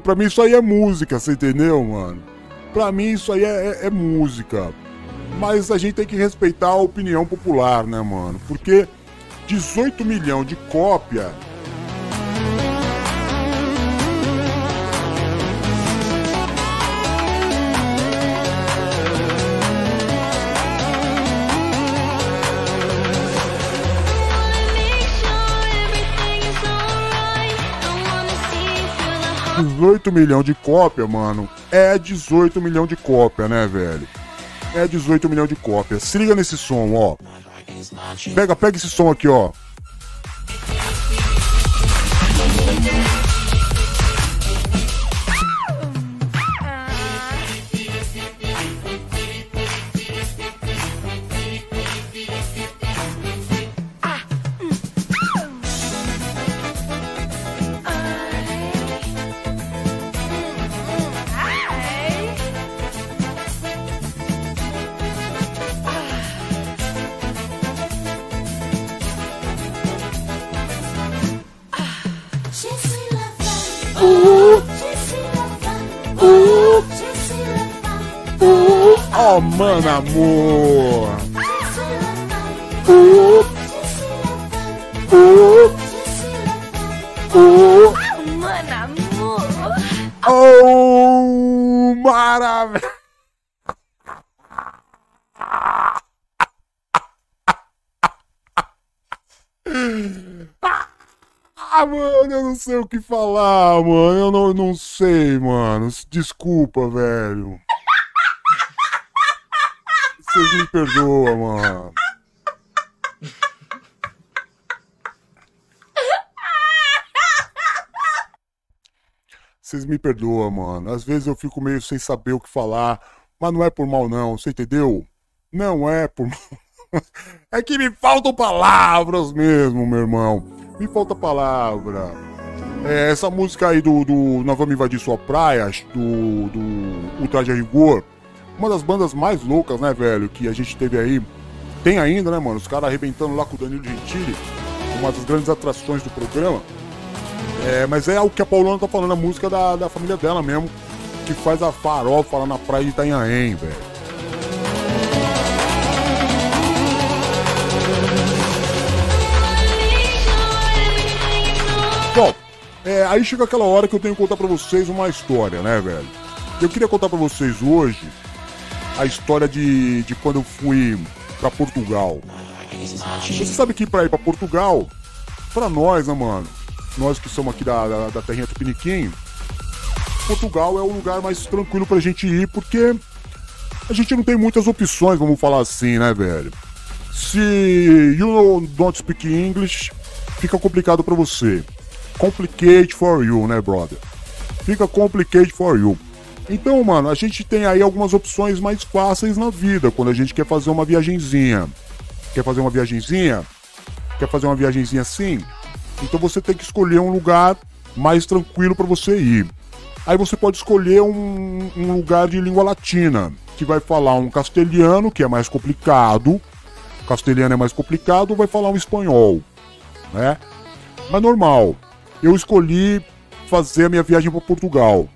Mano, pra mim isso aí é música, você entendeu, mano? Pra mim isso aí é, é- é música. Mas a gente tem que respeitar a opinião popular, né, mano? Porque 18 milhões de cópia 18 milhões de cópia, mano, é 18 milhões de cópia, né, velho? É 18 milhões de cópias. Se liga nesse som, ó. Pega, pega esse som aqui, ó. Sei o que falar, mano. Eu não, não sei, mano. Desculpa, velho. Vocês me perdoam, mano. Vocês me perdoam, mano. Às vezes eu fico meio sem saber o que falar, mas não é por mal, não. Você entendeu? Não é por mal. É que me faltam palavras mesmo, meu irmão. Me falta palavra. É, essa música aí do, do Nós Vamos Invadir Sua Praia, do, do Ultraje Rigor, uma das bandas mais loucas, né, velho, que a gente teve aí. Tem ainda, né, mano? Os caras arrebentando lá com o Danilo Gentili, uma das grandes atrações do programa. É, mas é o que a Paulana tá falando, a música da, da família dela mesmo, que faz a farofa lá na praia de Itanhaém, velho. É, aí chega aquela hora que eu tenho que contar pra vocês uma história, né, velho? Eu queria contar pra vocês hoje a história de, de quando eu fui pra Portugal. Você sabe que pra ir pra Portugal, pra nós, né, mano? Nós que somos aqui da, da, da terrinha Tupiniquim, Portugal é o lugar mais tranquilo pra gente ir, porque a gente não tem muitas opções, vamos falar assim, né, velho? Se you don't speak English, fica complicado pra você. Complicate for you, né, brother? Fica complicate for you. Então, mano, a gente tem aí algumas opções mais fáceis na vida quando a gente quer fazer uma viagenzinha. Quer fazer uma viagenzinha? Quer fazer uma viagenzinha assim? Então você tem que escolher um lugar mais tranquilo para você ir. Aí você pode escolher um, um, lugar de língua latina, que vai falar um castelhano, que é mais complicado. Castelhano é mais complicado, vai falar um espanhol, né? Mas normal. Eu escolhi fazer a minha viagem para Portugal.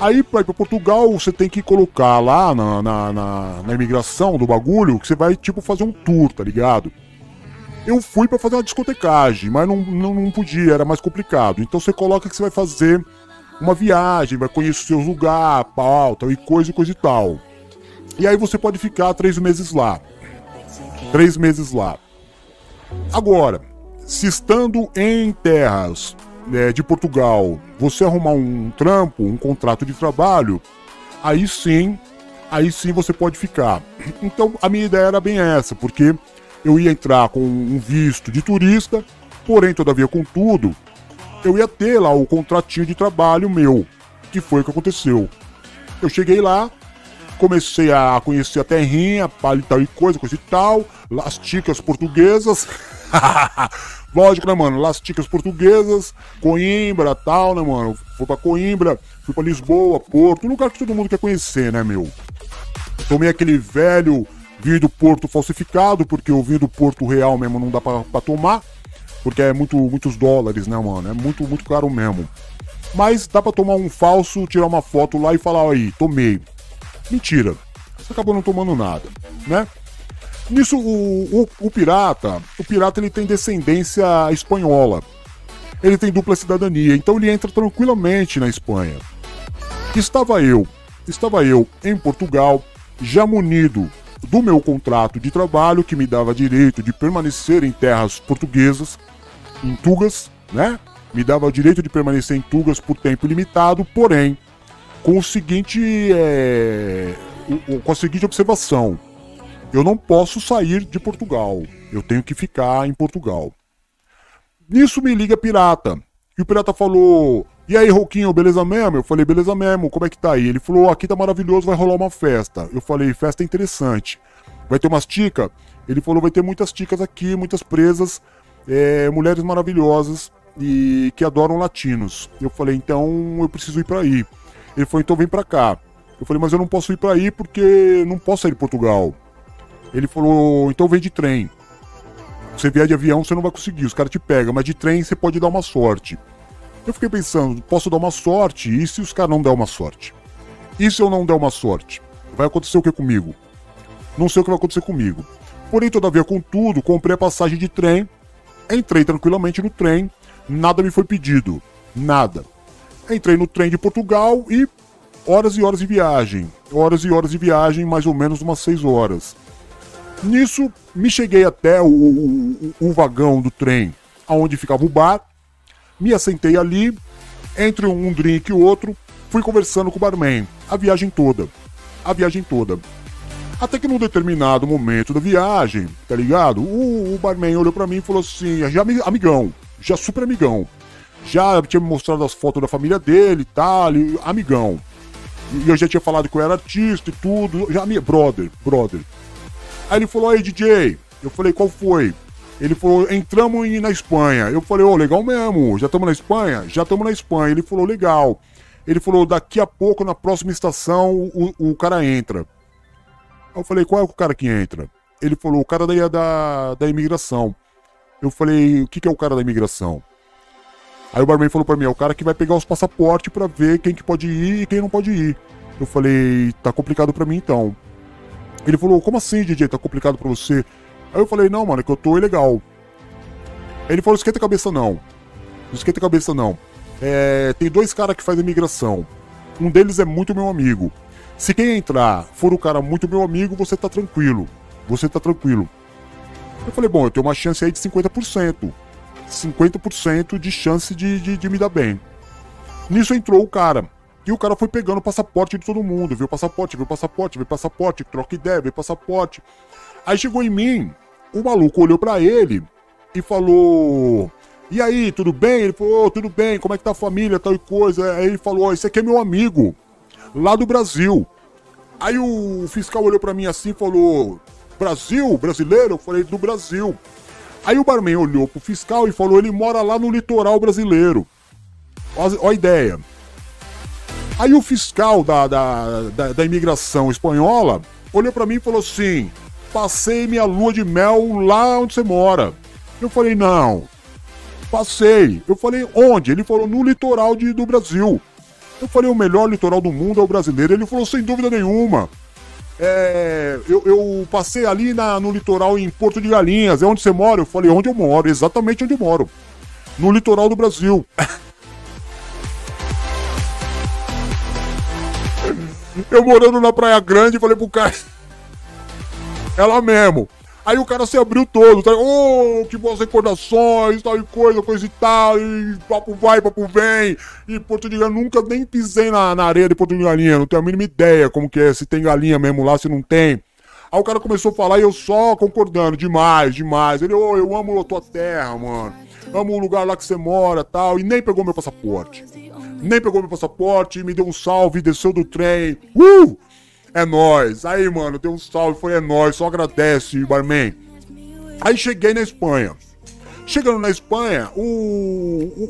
Aí, pra ir pra Portugal, você tem que colocar lá na, na, na, na imigração do bagulho que você vai, tipo, fazer um tour, tá ligado? Eu fui para fazer uma discotecagem, mas não, não, não podia, era mais complicado. Então você coloca que você vai fazer uma viagem, vai conhecer seus lugares, pau, tal, e coisa e coisa e tal. E aí você pode ficar três meses lá. Três meses lá. Agora, se estando em terras né, de Portugal, você arrumar um trampo, um contrato de trabalho, aí sim, aí sim você pode ficar. Então a minha ideia era bem essa, porque eu ia entrar com um visto de turista, porém, todavia, contudo, eu ia ter lá o contratinho de trabalho meu, que foi o que aconteceu. Eu cheguei lá, comecei a conhecer a terrinha, tal e coisa, coisa e tal, as ticas portuguesas. Lógico, né, mano? Las ticas portuguesas, Coimbra, tal, né, mano? Fui pra Coimbra, fui pra Lisboa, Porto, lugar que todo mundo quer conhecer, né, meu? Tomei aquele velho vinho do Porto falsificado, porque o vinho do Porto real mesmo não dá pra, pra tomar, porque é muito, muitos dólares, né, mano? É muito, muito caro mesmo. Mas dá pra tomar um falso, tirar uma foto lá e falar, aí, tomei. Mentira. Você acabou não tomando nada, né? Nisso, o, o, o, pirata, o pirata ele tem descendência espanhola. Ele tem dupla cidadania, então ele entra tranquilamente na Espanha. Estava eu, estava eu em Portugal, já munido do meu contrato de trabalho que me dava direito de permanecer em terras portuguesas, em Tugas, né? me dava direito de permanecer em Tugas por tempo limitado, porém, com o seguinte, é, com a seguinte observação: eu não posso sair de Portugal, eu tenho que ficar em Portugal. Nisso me liga pirata. E o pirata falou: E aí, Rouquinho, beleza mesmo? Eu falei: Beleza mesmo, como é que tá aí? Ele falou: Aqui tá maravilhoso, vai rolar uma festa. Eu falei: Festa interessante. Vai ter umas ticas? Ele falou: Vai ter muitas ticas aqui, muitas presas, é, mulheres maravilhosas e que adoram latinos. Eu falei: Então eu preciso ir pra aí. Ele falou: Então vem pra cá. Eu falei: Mas eu não posso ir pra aí porque não posso sair de Portugal. Ele falou: Então vem de trem. Você vier de avião, você não vai conseguir, os caras te pegam, mas de trem você pode dar uma sorte. Eu fiquei pensando, posso dar uma sorte? E se os caras não der uma sorte? E se eu não der uma sorte? Vai acontecer o que comigo? Não sei o que vai acontecer comigo. Porém, todavia, contudo, comprei a passagem de trem, entrei tranquilamente no trem, nada me foi pedido. Nada. Entrei no trem de Portugal e horas e horas de viagem. Horas e horas de viagem, mais ou menos umas 6 horas. Nisso, me cheguei até o, o- o- vagão do trem, aonde ficava o bar, me assentei ali, entre um drink e outro, fui conversando com o barman, a viagem toda. A viagem toda. Até que num determinado momento da viagem, tá ligado? O, o barman olhou pra mim e falou assim, já ami- amigão, já super amigão. Já tinha me mostrado as fotos da família dele e tal, amigão. E eu já tinha falado que eu era artista e tudo, já brother, brother. Aí ele falou, aí DJ, eu falei, qual foi? Ele falou, entramos na Espanha. Eu falei, ô, legal mesmo, já estamos na Espanha? Já estamos na Espanha. Ele falou, legal. Ele falou, daqui a pouco, na próxima estação, o, o cara entra. Eu falei, qual é o cara que entra? Ele falou, o cara da, da, da imigração. Eu falei, o que, que é o cara da imigração? Aí o barman falou pra mim, é o cara que vai pegar os passaportes pra ver quem que pode ir e quem não pode ir. Eu falei, tá complicado pra mim então. Ele falou, como assim, DJ? Tá complicado pra você? Aí eu falei, não, mano, é que eu tô ilegal. Ele falou, esquenta a cabeça não. Não esquenta a cabeça não. É, tem dois caras que fazem imigração. Um deles é muito meu amigo. Se quem entrar for o cara muito meu amigo, você tá tranquilo. Você tá tranquilo. Eu falei, bom, eu tenho uma chance aí de 50%. 50% de chance de, de, de me dar bem. Nisso entrou o cara. E o cara foi pegando o passaporte de todo mundo. Viu passaporte, viu passaporte, viu passaporte, troca ideia, viu passaporte. Aí chegou em mim, o maluco olhou pra ele e falou: E aí, tudo bem? Ele falou: "Ô, tudo bem, como é que tá a família, tal e coisa. Aí ele falou: "Ó, Esse aqui é meu amigo, lá do Brasil. Aí o fiscal olhou pra mim assim e falou: Brasil? Brasileiro? Eu falei: Do Brasil. Aí o barman olhou pro fiscal e falou: Ele mora lá no litoral brasileiro. Ó a ideia. Aí o fiscal da, da, da, da imigração espanhola olhou pra mim e falou assim: Passei minha lua de mel lá onde você mora. Eu falei: Não, passei. Eu falei: Onde? Ele falou: No litoral de, do Brasil. Eu falei: O melhor litoral do mundo é o brasileiro. Ele falou: Sem dúvida nenhuma. É, eu, eu passei ali na- no litoral em Porto de Galinhas. É onde você mora? Eu falei: Onde eu moro? Exatamente onde eu moro. No litoral do Brasil. Eu morando na Praia Grande, falei pro cara. Lá mesmo. Aí o cara se abriu todo, tá? Oh, que boas recordações, tal e coisa, coisa e tal, e papo vai, papo vem. E Porto de Galinha, nunca nem pisei na, na areia de Porto de Galinha, não tenho a mínima ideia como que é, se tem galinha mesmo lá, se não tem. Aí o cara começou a falar e eu só concordando, demais, demais. Ele, ô, eu amo a tua terra, mano. Amo o lugar lá que você mora tal. E nem pegou meu passaporte. Nem pegou meu passaporte, me deu um salve, desceu do trem. Uh! É nóis. Aí, mano, deu um salve, foi é nóis. Só agradece, barman. Aí cheguei na Espanha. Chegando na Espanha, o,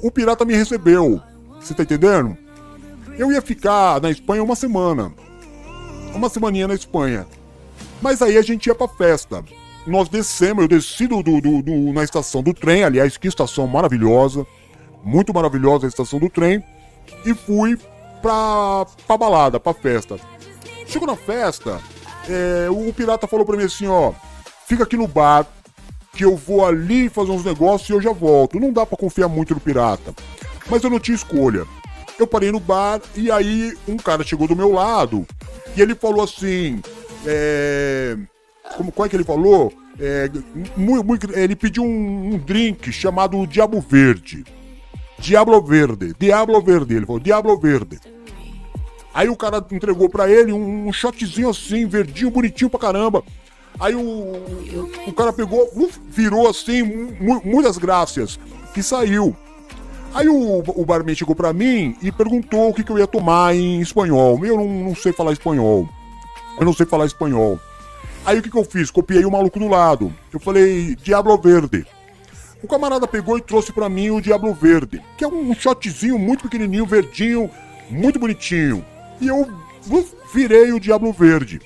o, o pirata me recebeu. Você tá entendendo? Eu ia ficar na Espanha uma semana. Uma semaninha na Espanha. Mas aí a gente ia pra festa. Nós descemos, eu desci do, do- do- do- na estação do trem, aliás, que estação maravilhosa. Muito maravilhosa a estação do trem. E fui pra, pra balada, pra festa. Chegou na festa, é, o pirata falou pra mim assim, ó, fica aqui no bar, que eu vou ali fazer uns negócios e eu já volto. Não dá pra confiar muito no pirata. Mas eu não tinha escolha. Eu parei no bar e aí um cara chegou do meu lado e ele falou assim, é, como qual é que ele falou? É, mu- mu- ele pediu um, um drink chamado Diabo Verde. Diablo Verde, Diablo Verde. Ele falou, Diablo Verde. Aí o cara entregou pra ele um, um shotzinho assim, verdinho, bonitinho pra caramba. Aí o, o, cara pegou, virou assim, mu- muitas graças, que saiu. Aí o, o barman chegou pra mim e perguntou o que, que eu ia tomar em espanhol. Eu não, não sei falar espanhol. Eu não sei falar espanhol. Aí o que, que eu fiz? Copiei o maluco do lado. Eu falei, Diablo Verde. O camarada pegou e trouxe pra mim o Diablo Verde, que é um shotzinho muito pequenininho, verdinho, muito bonitinho. E eu virei o Diablo Verde.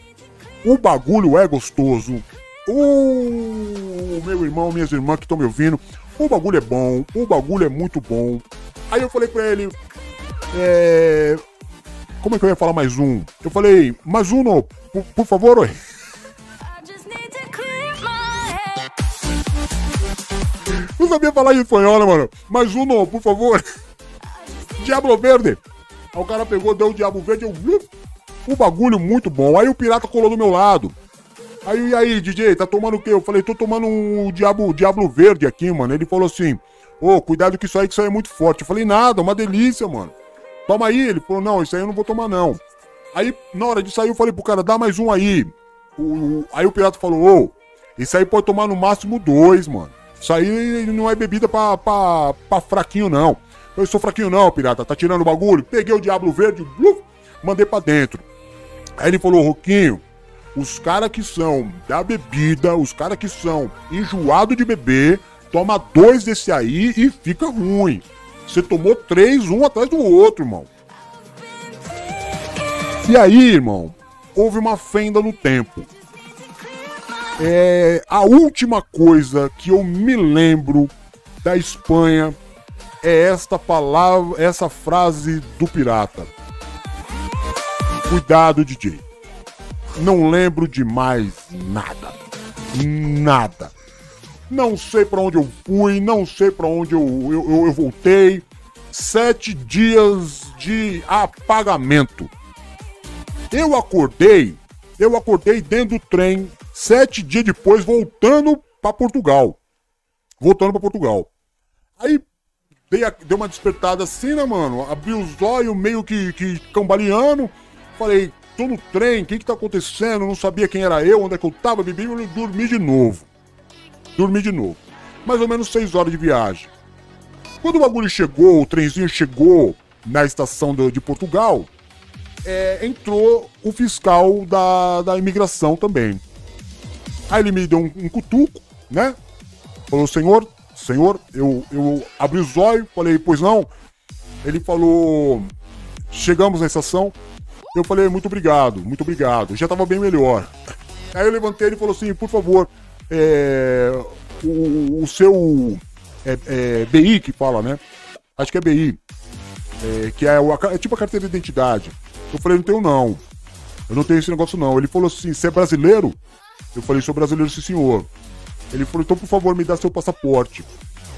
O bagulho é gostoso. O meu irmão, minhas irmãs que estão me ouvindo, o bagulho é bom, o bagulho é muito bom. Aí eu falei pra ele, é... Como é que eu ia falar mais um? Eu falei, mais um, por, por favor, Não sabia falar espanhol, né, mano? Mais um, no, por favor. Diablo Verde. Aí o cara pegou, deu o Diabo Verde, eu... Um bagulho muito bom. Aí o pirata colou do meu lado. Aí, e aí, DJ, tá tomando o quê? Eu falei, tô tomando um Diabo, Diablo Verde aqui, mano. Ele falou assim, ô, cuidado que isso aí, que isso aí é muito forte. Eu falei, nada, uma delícia, mano. Toma aí. Ele falou, não, isso aí eu não vou tomar, não. Aí, na hora de sair, eu falei pro cara, dá mais um aí. O, o- aí o pirata falou, ô, isso aí pode tomar no máximo dois, mano. Isso aí não é bebida pra, pra, pra fraquinho, não. Eu sou fraquinho, não, pirata. Tá tirando o bagulho? Peguei o Diablo Verde, bluf, mandei pra dentro. Aí ele falou, Roquinho, os caras que são da bebida, os caras que são enjoado de beber, toma dois desse aí e fica ruim. Você tomou três, um atrás do outro, irmão. E aí, irmão, houve uma fenda no tempo. É, a última coisa que eu me lembro da Espanha é esta palavra, essa frase do pirata. Cuidado, DJ. Não lembro de mais nada. Nada. Não sei pra onde eu fui, não sei pra onde eu, eu, eu- eu voltei. Sete dias de apagamento. Eu acordei, eu acordei dentro do trem, sete dias depois, voltando pra Portugal. Voltando pra Portugal. Aí dei, a- dei uma despertada assim, né, mano? Abri os olhos meio que, que cambaleando. Falei, tô no trem, o que que tá acontecendo? Não sabia quem era eu, onde é que eu tava, bebi e dormi de novo. Dormi de novo. Mais ou menos seis horas de viagem. Quando o bagulho chegou, o trenzinho chegou na estação do- de Portugal, é, entrou o fiscal da, da imigração também. Aí ele me deu um, um cutuco, né? Falou, senhor, senhor, eu, eu abri os olhos, falei, pois não. Ele falou, chegamos na estação. Eu falei, muito obrigado, muito obrigado. Já tava bem melhor. Aí eu levantei e falou assim, por favor, é, o, o seu é, é, BI que fala, né? Acho que é BI. É, que é, o- é tipo a carteira de identidade. Eu falei, não tenho não. Eu não tenho esse negócio não. Ele falou assim, você é brasileiro? Eu falei, sou brasileiro, sim senhor. Ele falou, então por favor, me dá seu passaporte.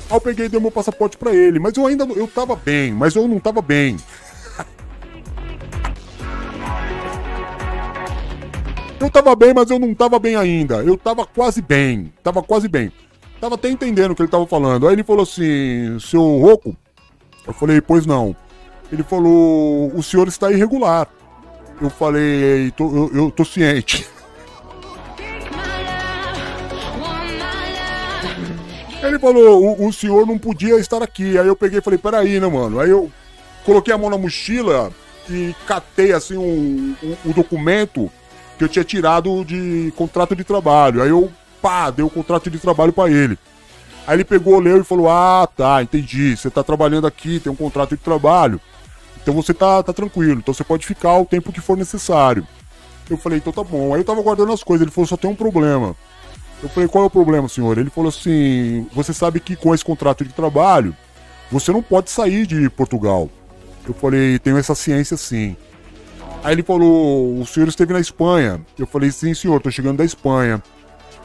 Aí eu peguei e dei meu passaporte pra ele, mas eu ainda, eu tava bem, mas eu não tava bem. Eu tava bem, mas eu não tava bem ainda. Eu tava quase bem. Tava quase bem. Tava até entendendo o que ele tava falando. Aí ele falou assim, seu Roco? Eu falei, pois não. Ele falou, o senhor está irregular. Eu falei, eu, eu tô ciente. Ele falou, o, o senhor não podia estar aqui. Aí eu peguei e falei, peraí, né, mano? Aí eu coloquei a mão na mochila e catei, assim, o, documento que eu tinha tirado de contrato de trabalho. Aí eu, pá, dei o contrato de trabalho pra ele. Aí ele pegou, leu e falou, ah, tá, entendi. Você tá trabalhando aqui, tem um contrato de trabalho. Então você tá, tá tranquilo. Então você pode ficar o tempo que for necessário. Eu falei, então tá bom. Aí eu tava guardando as coisas. Ele falou, só tem um problema. Eu falei, qual é o problema, senhor? Ele falou assim: você sabe que com esse contrato de trabalho, você não pode sair de Portugal. Eu falei, tenho essa ciência sim. Aí ele falou, o senhor esteve na Espanha. Eu falei, sim, senhor, tô chegando da Espanha.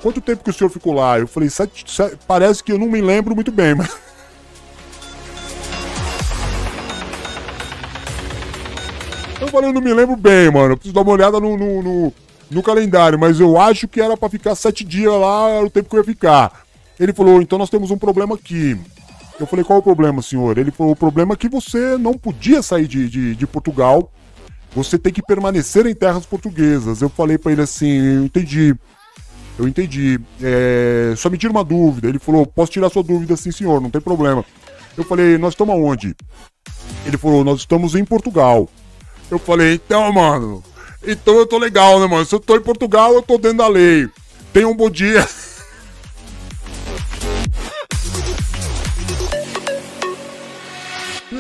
Quanto tempo que o senhor ficou lá? Eu falei, sete, se- parece que eu não me lembro muito bem, mas. Eu falei, eu não me lembro bem, mano. Eu preciso dar uma olhada no, no, no, no calendário, mas eu acho que era pra ficar sete dias lá, era o tempo que eu ia ficar. Ele falou, então nós temos um problema aqui. Eu falei, qual é o problema, senhor? Ele falou, o problema é que você não podia sair de, de, de Portugal, você tem que permanecer em terras portuguesas. Eu falei pra ele assim, eu entendi. Eu entendi. É, só me tira uma dúvida. Ele falou, posso tirar sua dúvida sim, senhor, não tem problema. Eu falei, nós estamos aonde? Ele falou, nós estamos em Portugal. Eu falei, então, mano, então eu tô legal, né, mano? Se eu tô em Portugal, eu tô dentro da lei. Tenha um bom dia.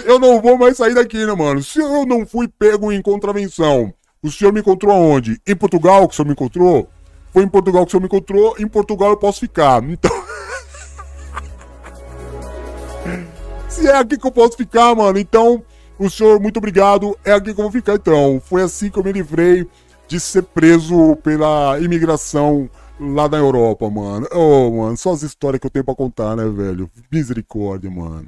Eu não vou mais sair daqui, né, mano? Se eu não fui pego em contravenção, o senhor me encontrou aonde? Em Portugal que o senhor me encontrou? Foi em Portugal que o senhor me encontrou, em Portugal eu posso ficar. Então. Se é aqui que eu posso ficar, mano, então. O senhor, muito obrigado. É aqui que eu vou ficar, então. Foi assim que eu me livrei de ser preso pela imigração lá da Europa, mano. Oh, mano, só as histórias que eu tenho pra contar, né, velho? Misericórdia, mano.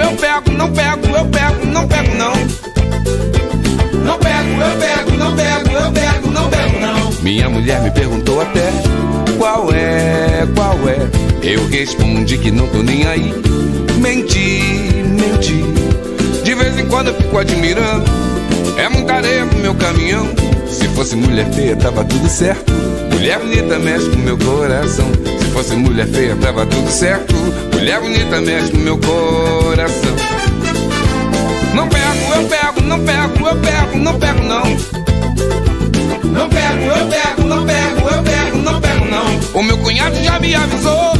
eu pego, não pego, eu pego, não pego, não. Não pego, eu pego, não pego, eu pego, não pego, não. Minha mulher me perguntou até qual é, qual é. Eu respondi que não tô nem aí. Menti, menti. De vez em quando eu fico admirando. É muita areia pro meu caminhão. Se fosse mulher feia, tava tudo certo. Mulher bonita mexe com meu coração. Se fosse mulher feia, tava tudo certo. Mulher bonita mexe com meu coração. Não pego, eu pego, não pego, eu pego, não pego não. Não pego, eu pego, não pego, eu pego, não pego não. O meu cunhado já me avisou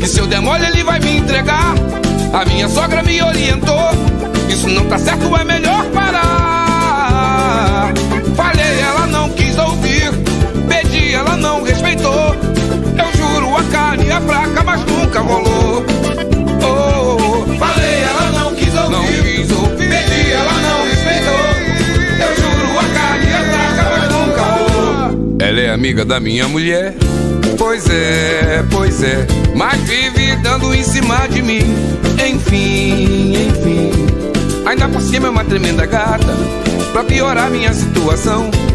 que se eu der mole ele vai me entregar. A minha sogra me orientou, isso não tá certo, é melhor parar. Ela não respeitou. Eu juro, a carne é fraca, mas nunca rolou. Oh, falei, ela não quis ouvir. Não quis ouvir. Pedi, ela não respeitou. Eu juro, a carne é fraca, mas nunca rolou. Ela é amiga da minha mulher. Pois é, pois é. Mas vive dando em cima de mim. Enfim, enfim. Ainda por cima é uma tremenda gata. Pra piorar minha situação.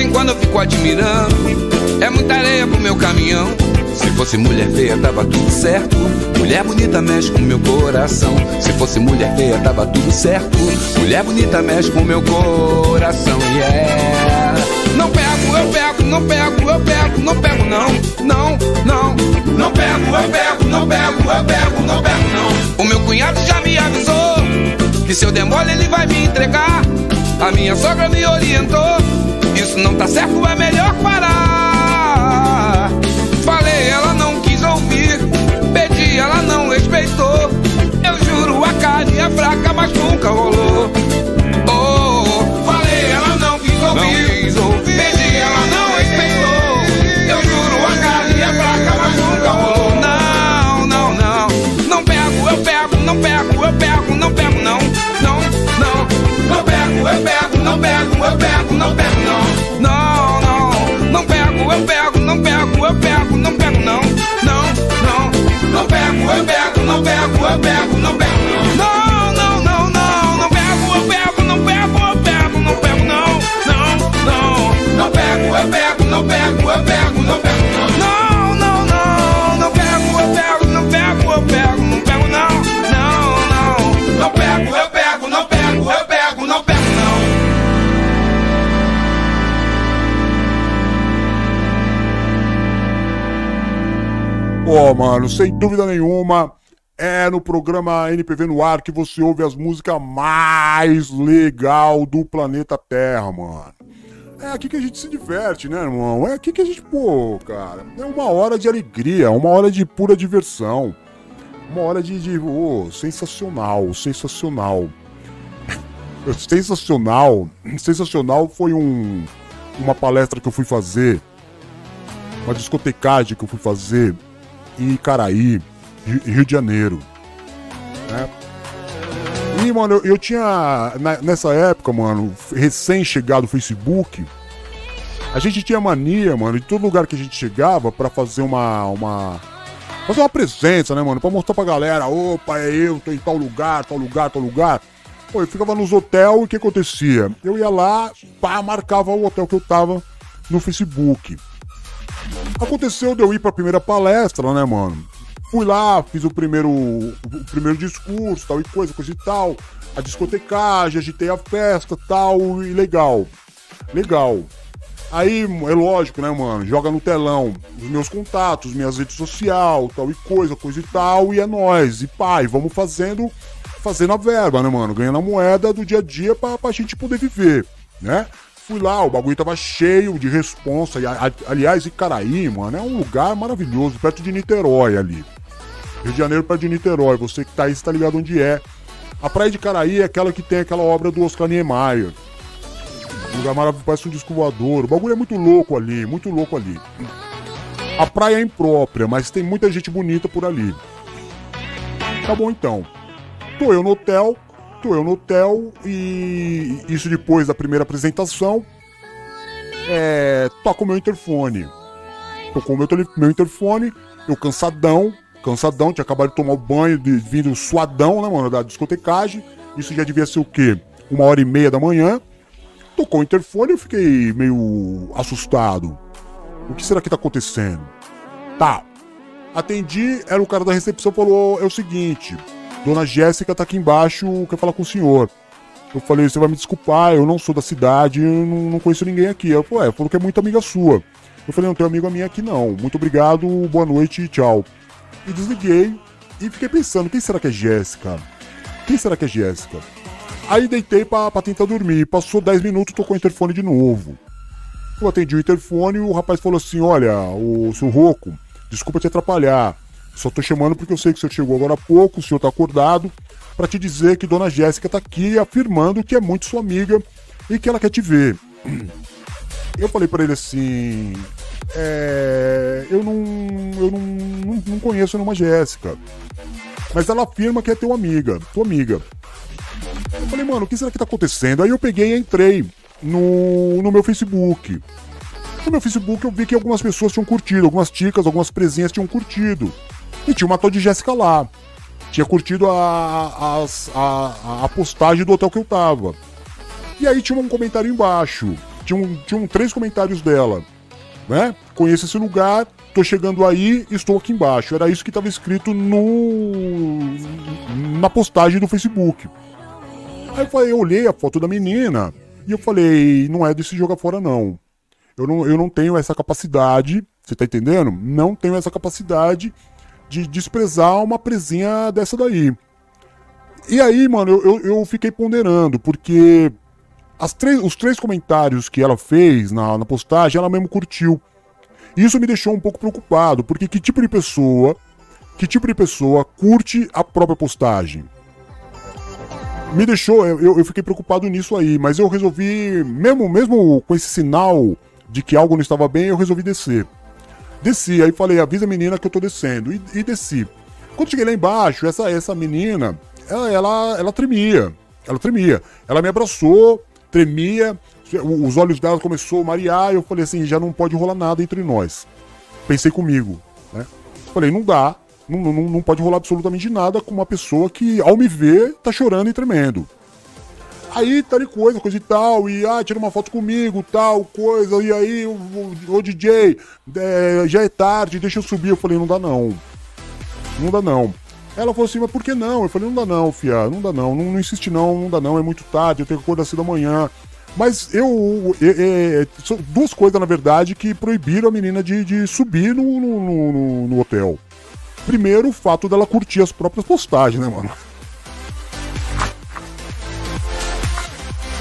Vez em quando eu fico admirando. É muita areia pro meu caminhão. Se fosse mulher feia, tava tudo certo. Mulher bonita mexe com meu coração. Se fosse mulher feia, tava tudo certo. Mulher bonita mexe com meu coração. Yeah. Não pego, eu pego, não pego, eu pego, não pego, não. Não, não. Não pego, eu pego, não pego, eu pego, não pego, não. O meu cunhado já me avisou que se eu der mole ele vai me entregar. A minha sogra me orientou. Isso não tá certo, é melhor parar. Falei, ela não quis ouvir. Pedi, ela não respeitou. Eu juro, a carne é fraca, mas nunca rolou. Oh, falei, ela não quis ouvir. eu pego não. Não, não, não pego, eu pego, não pego, eu pego, não pego não. Não, não, não pego, eu pego, não pego, eu pego, não pego. Pô, mano, sem dúvida nenhuma, é no programa NPV no ar que você ouve as músicas mais legal do planeta Terra, mano. É aqui que a gente se diverte, né, irmão? É aqui que a gente, pô, cara, é uma hora de alegria, uma hora de pura diversão. Uma hora de, de oh, sensacional, sensacional. sensacional, sensacional foi um, uma palestra que eu fui fazer, uma discotecagem que eu fui fazer em Icaraí, Rio de Janeiro. Né? E, mano, eu, eu tinha. na- nessa época, mano, recém-chegado o Facebook, a gente tinha mania, mano, de todo lugar que a gente chegava pra fazer uma. uma fazer uma presença, né, mano? Pra mostrar pra galera, opa, é eu, tô em tal lugar, tal lugar, tal lugar. Pô, eu ficava nos hotéis e o que acontecia? Eu ia lá, pá, marcava o hotel que eu tava no Facebook. Aconteceu de eu ir pra primeira palestra, né, mano? Fui lá, fiz o primeiro, o primeiro discurso, tal e coisa, coisa e tal. A discotecagem, agitei a festa, tal, e legal. Legal. Aí, é lógico, né, mano? Joga no telão os meus contatos, minhas redes sociais, tal e coisa, coisa e tal, e é nóis. E pai, vamos fazendo, fazendo a verba, né, mano? Ganhando a moeda do dia a dia pra, pra gente poder viver, né? Fui lá, o bagulho tava cheio de responsa. E, a- aliás, Icaraí, mano, é um lugar maravilhoso, perto de Niterói ali. Rio de Janeiro perto de Niterói, você que tá aí, você tá ligado onde é. A Praia de Caraí é aquela que tem aquela obra do Oscar Niemeyer. Um lugar maravilhoso, parece um disco voador. O bagulho é muito louco ali, muito louco ali. A praia é imprópria, mas tem muita gente bonita por ali. Tá bom então. Tô eu no hotel, tô eu no hotel e isso depois da primeira apresentação. É. Meu interfone. Tocou meu, meu interfone, eu cansadão, cansadão, tinha acabado de tomar o banho, de, vindo suadão, né, mano, da discotecagem. Isso já devia ser o quê? Uma hora e meia da manhã. Tocou o interfone, eu fiquei meio assustado. O que será que tá acontecendo? Tá. Atendi, era o cara da recepção, falou: é o seguinte, Dona Jéssica tá aqui embaixo, quer falar com o senhor. Eu falei, você vai me desculpar, eu não sou da cidade, eu não, conheço ninguém aqui. Ela falou, é, falou que é muito amiga sua. Eu falei, não tenho amigo minha aqui não. Muito obrigado, boa noite e tchau. E desliguei e fiquei pensando, quem será que é Jéssica? Quem será que é Jéssica? Aí deitei pra, pra tentar dormir. Passou 10 minutos, tocou o interfone de novo. Eu atendi o interfone e o rapaz falou assim: Olha, o seu Roco, desculpa te atrapalhar. Só tô chamando porque eu sei que o senhor chegou agora há pouco, o senhor tá acordado, pra te dizer que Dona Jéssica tá aqui afirmando que é muito sua amiga e que ela quer te ver. Eu falei pra ele assim: É. Eu não. Eu não, não, não conheço nenhuma Jéssica. Mas ela afirma que é teu amiga, tua amiga. Eu falei, mano, o que será que tá acontecendo? Aí eu peguei e entrei no, no meu Facebook. No meu Facebook eu vi que algumas pessoas tinham curtido, algumas ticas, algumas presinhas tinham curtido. E tinha uma tal de Jéssica lá. Tinha curtido a, as- a, a postagem do hotel que eu tava. E aí tinha um comentário embaixo. Tinham, tinham três comentários dela. Né? Conheço esse lugar, tô chegando aí, estou aqui embaixo. Era isso que estava escrito no na postagem do Facebook. Aí eu, falei, eu olhei a foto da menina e eu falei, não é desse jogo fora não. Eu não, eu não tenho essa capacidade, você tá entendendo? Não tenho essa capacidade de desprezar uma presinha dessa daí. E aí, mano, eu, eu, eu fiquei ponderando, porque as três, os três comentários que ela fez na, na postagem, ela mesmo curtiu. Isso me deixou um pouco preocupado, porque que tipo de pessoa, que tipo de pessoa curte a própria postagem? Me deixou, eu, eu- fiquei preocupado nisso aí, mas eu resolvi, mesmo, mesmo com esse sinal de que algo não estava bem, eu resolvi descer. Desci, aí falei, avisa a menina que eu tô descendo, e, e desci. Quando cheguei lá embaixo, essa, essa menina, ela, ela, ela tremia, ela tremia. Ela me abraçou, tremia, os olhos dela começou a marear, e eu falei assim, já não pode rolar nada entre nós. Pensei comigo, né? Falei, não dá, não, não, não pode rolar absolutamente nada com uma pessoa que, ao me ver, tá chorando e tremendo. Aí, tal e coisa, coisa e tal, e ah, tira uma foto comigo, tal, coisa, e aí, o, o- DJ, é, já é tarde, deixa eu subir. Eu falei, não dá não. Não dá não. Ela falou assim, mas por que não? Eu falei, não dá não, fia, não dá não, não, não insiste não, não dá não, é muito tarde, eu tenho que acordar cedo amanhã. Mas eu. é, é, duas coisas, na verdade, que proibiram a menina de, de subir no, no- no- no hotel. Primeiro, o fato dela curtir as próprias postagens, né, mano?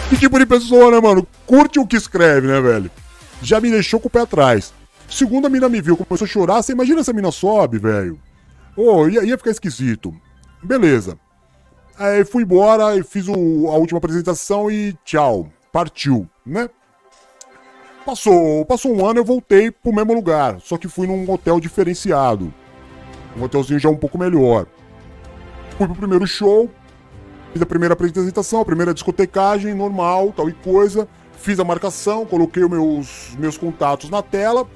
Que tipo de pessoa, né, mano? Curte o que escreve, né, velho? Já me deixou com o pé atrás. Segundo, a mina me viu, começou a chorar. Você imagina se a mina sobe, velho? Ô, oh, ia, ia ficar esquisito. Beleza. Aí fui embora fiz o, a última apresentação e tchau. Partiu, né? Passou, passou um ano eu voltei pro mesmo lugar, só que fui num hotel diferenciado. Um hotelzinho já um pouco melhor. Fui pro primeiro show, fiz a primeira apresentação, a primeira discotecagem normal, tal e coisa. Fiz a marcação, coloquei os meus, meus contatos na tela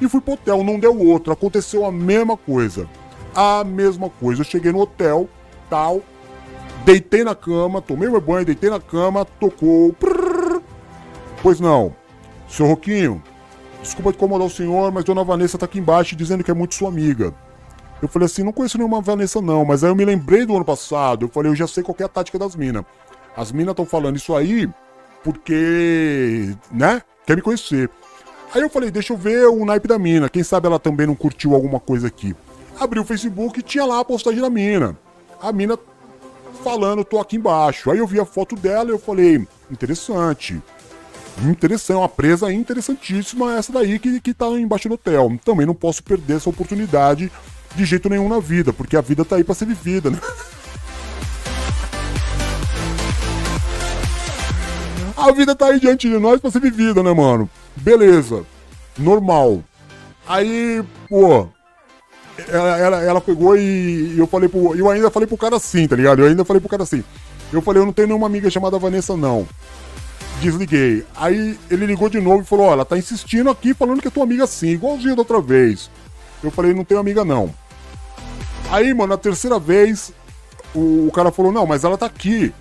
e fui pro hotel. Não deu outro, aconteceu a mesma coisa. A mesma coisa. Eu cheguei no hotel, tal, deitei na cama, tomei meu banho, deitei na cama, tocou. Prrr. Pois não, seu Roquinho, desculpa incomodar o senhor, mas Dona Vanessa tá aqui embaixo dizendo que é muito sua amiga. Eu falei assim, não conheço nenhuma Vanessa não, mas aí eu me lembrei do ano passado, eu falei, eu já sei qual é a tática das minas. As minas estão falando isso aí porque, né, quer me conhecer. Aí eu falei, deixa eu ver o naipe da mina, quem sabe ela também não curtiu alguma coisa aqui. Abri o Facebook e tinha lá a postagem da mina. A mina falando, tô aqui embaixo. Aí eu vi a foto dela e eu falei, interessante. Interessante, uma presa interessantíssima essa daí que, que tá embaixo do hotel. Também não posso perder essa oportunidade de jeito nenhum na vida, porque a vida tá aí para ser vivida, né? A vida tá aí diante de nós para ser vivida, né, mano? Beleza. Normal. Aí, pô, ela, ela, ela, pegou e eu falei pro. Eu ainda falei pro cara assim, tá ligado? Eu ainda falei pro cara assim. Eu falei, eu não tenho nenhuma amiga chamada Vanessa, não. Desliguei. Aí ele ligou de novo e falou: Ó, ela tá insistindo aqui falando que é tua amiga sim, igualzinho da outra vez. Eu falei, não tenho amiga não. Aí, mano, na terceira vez, o, o cara falou, não, mas ela tá aqui.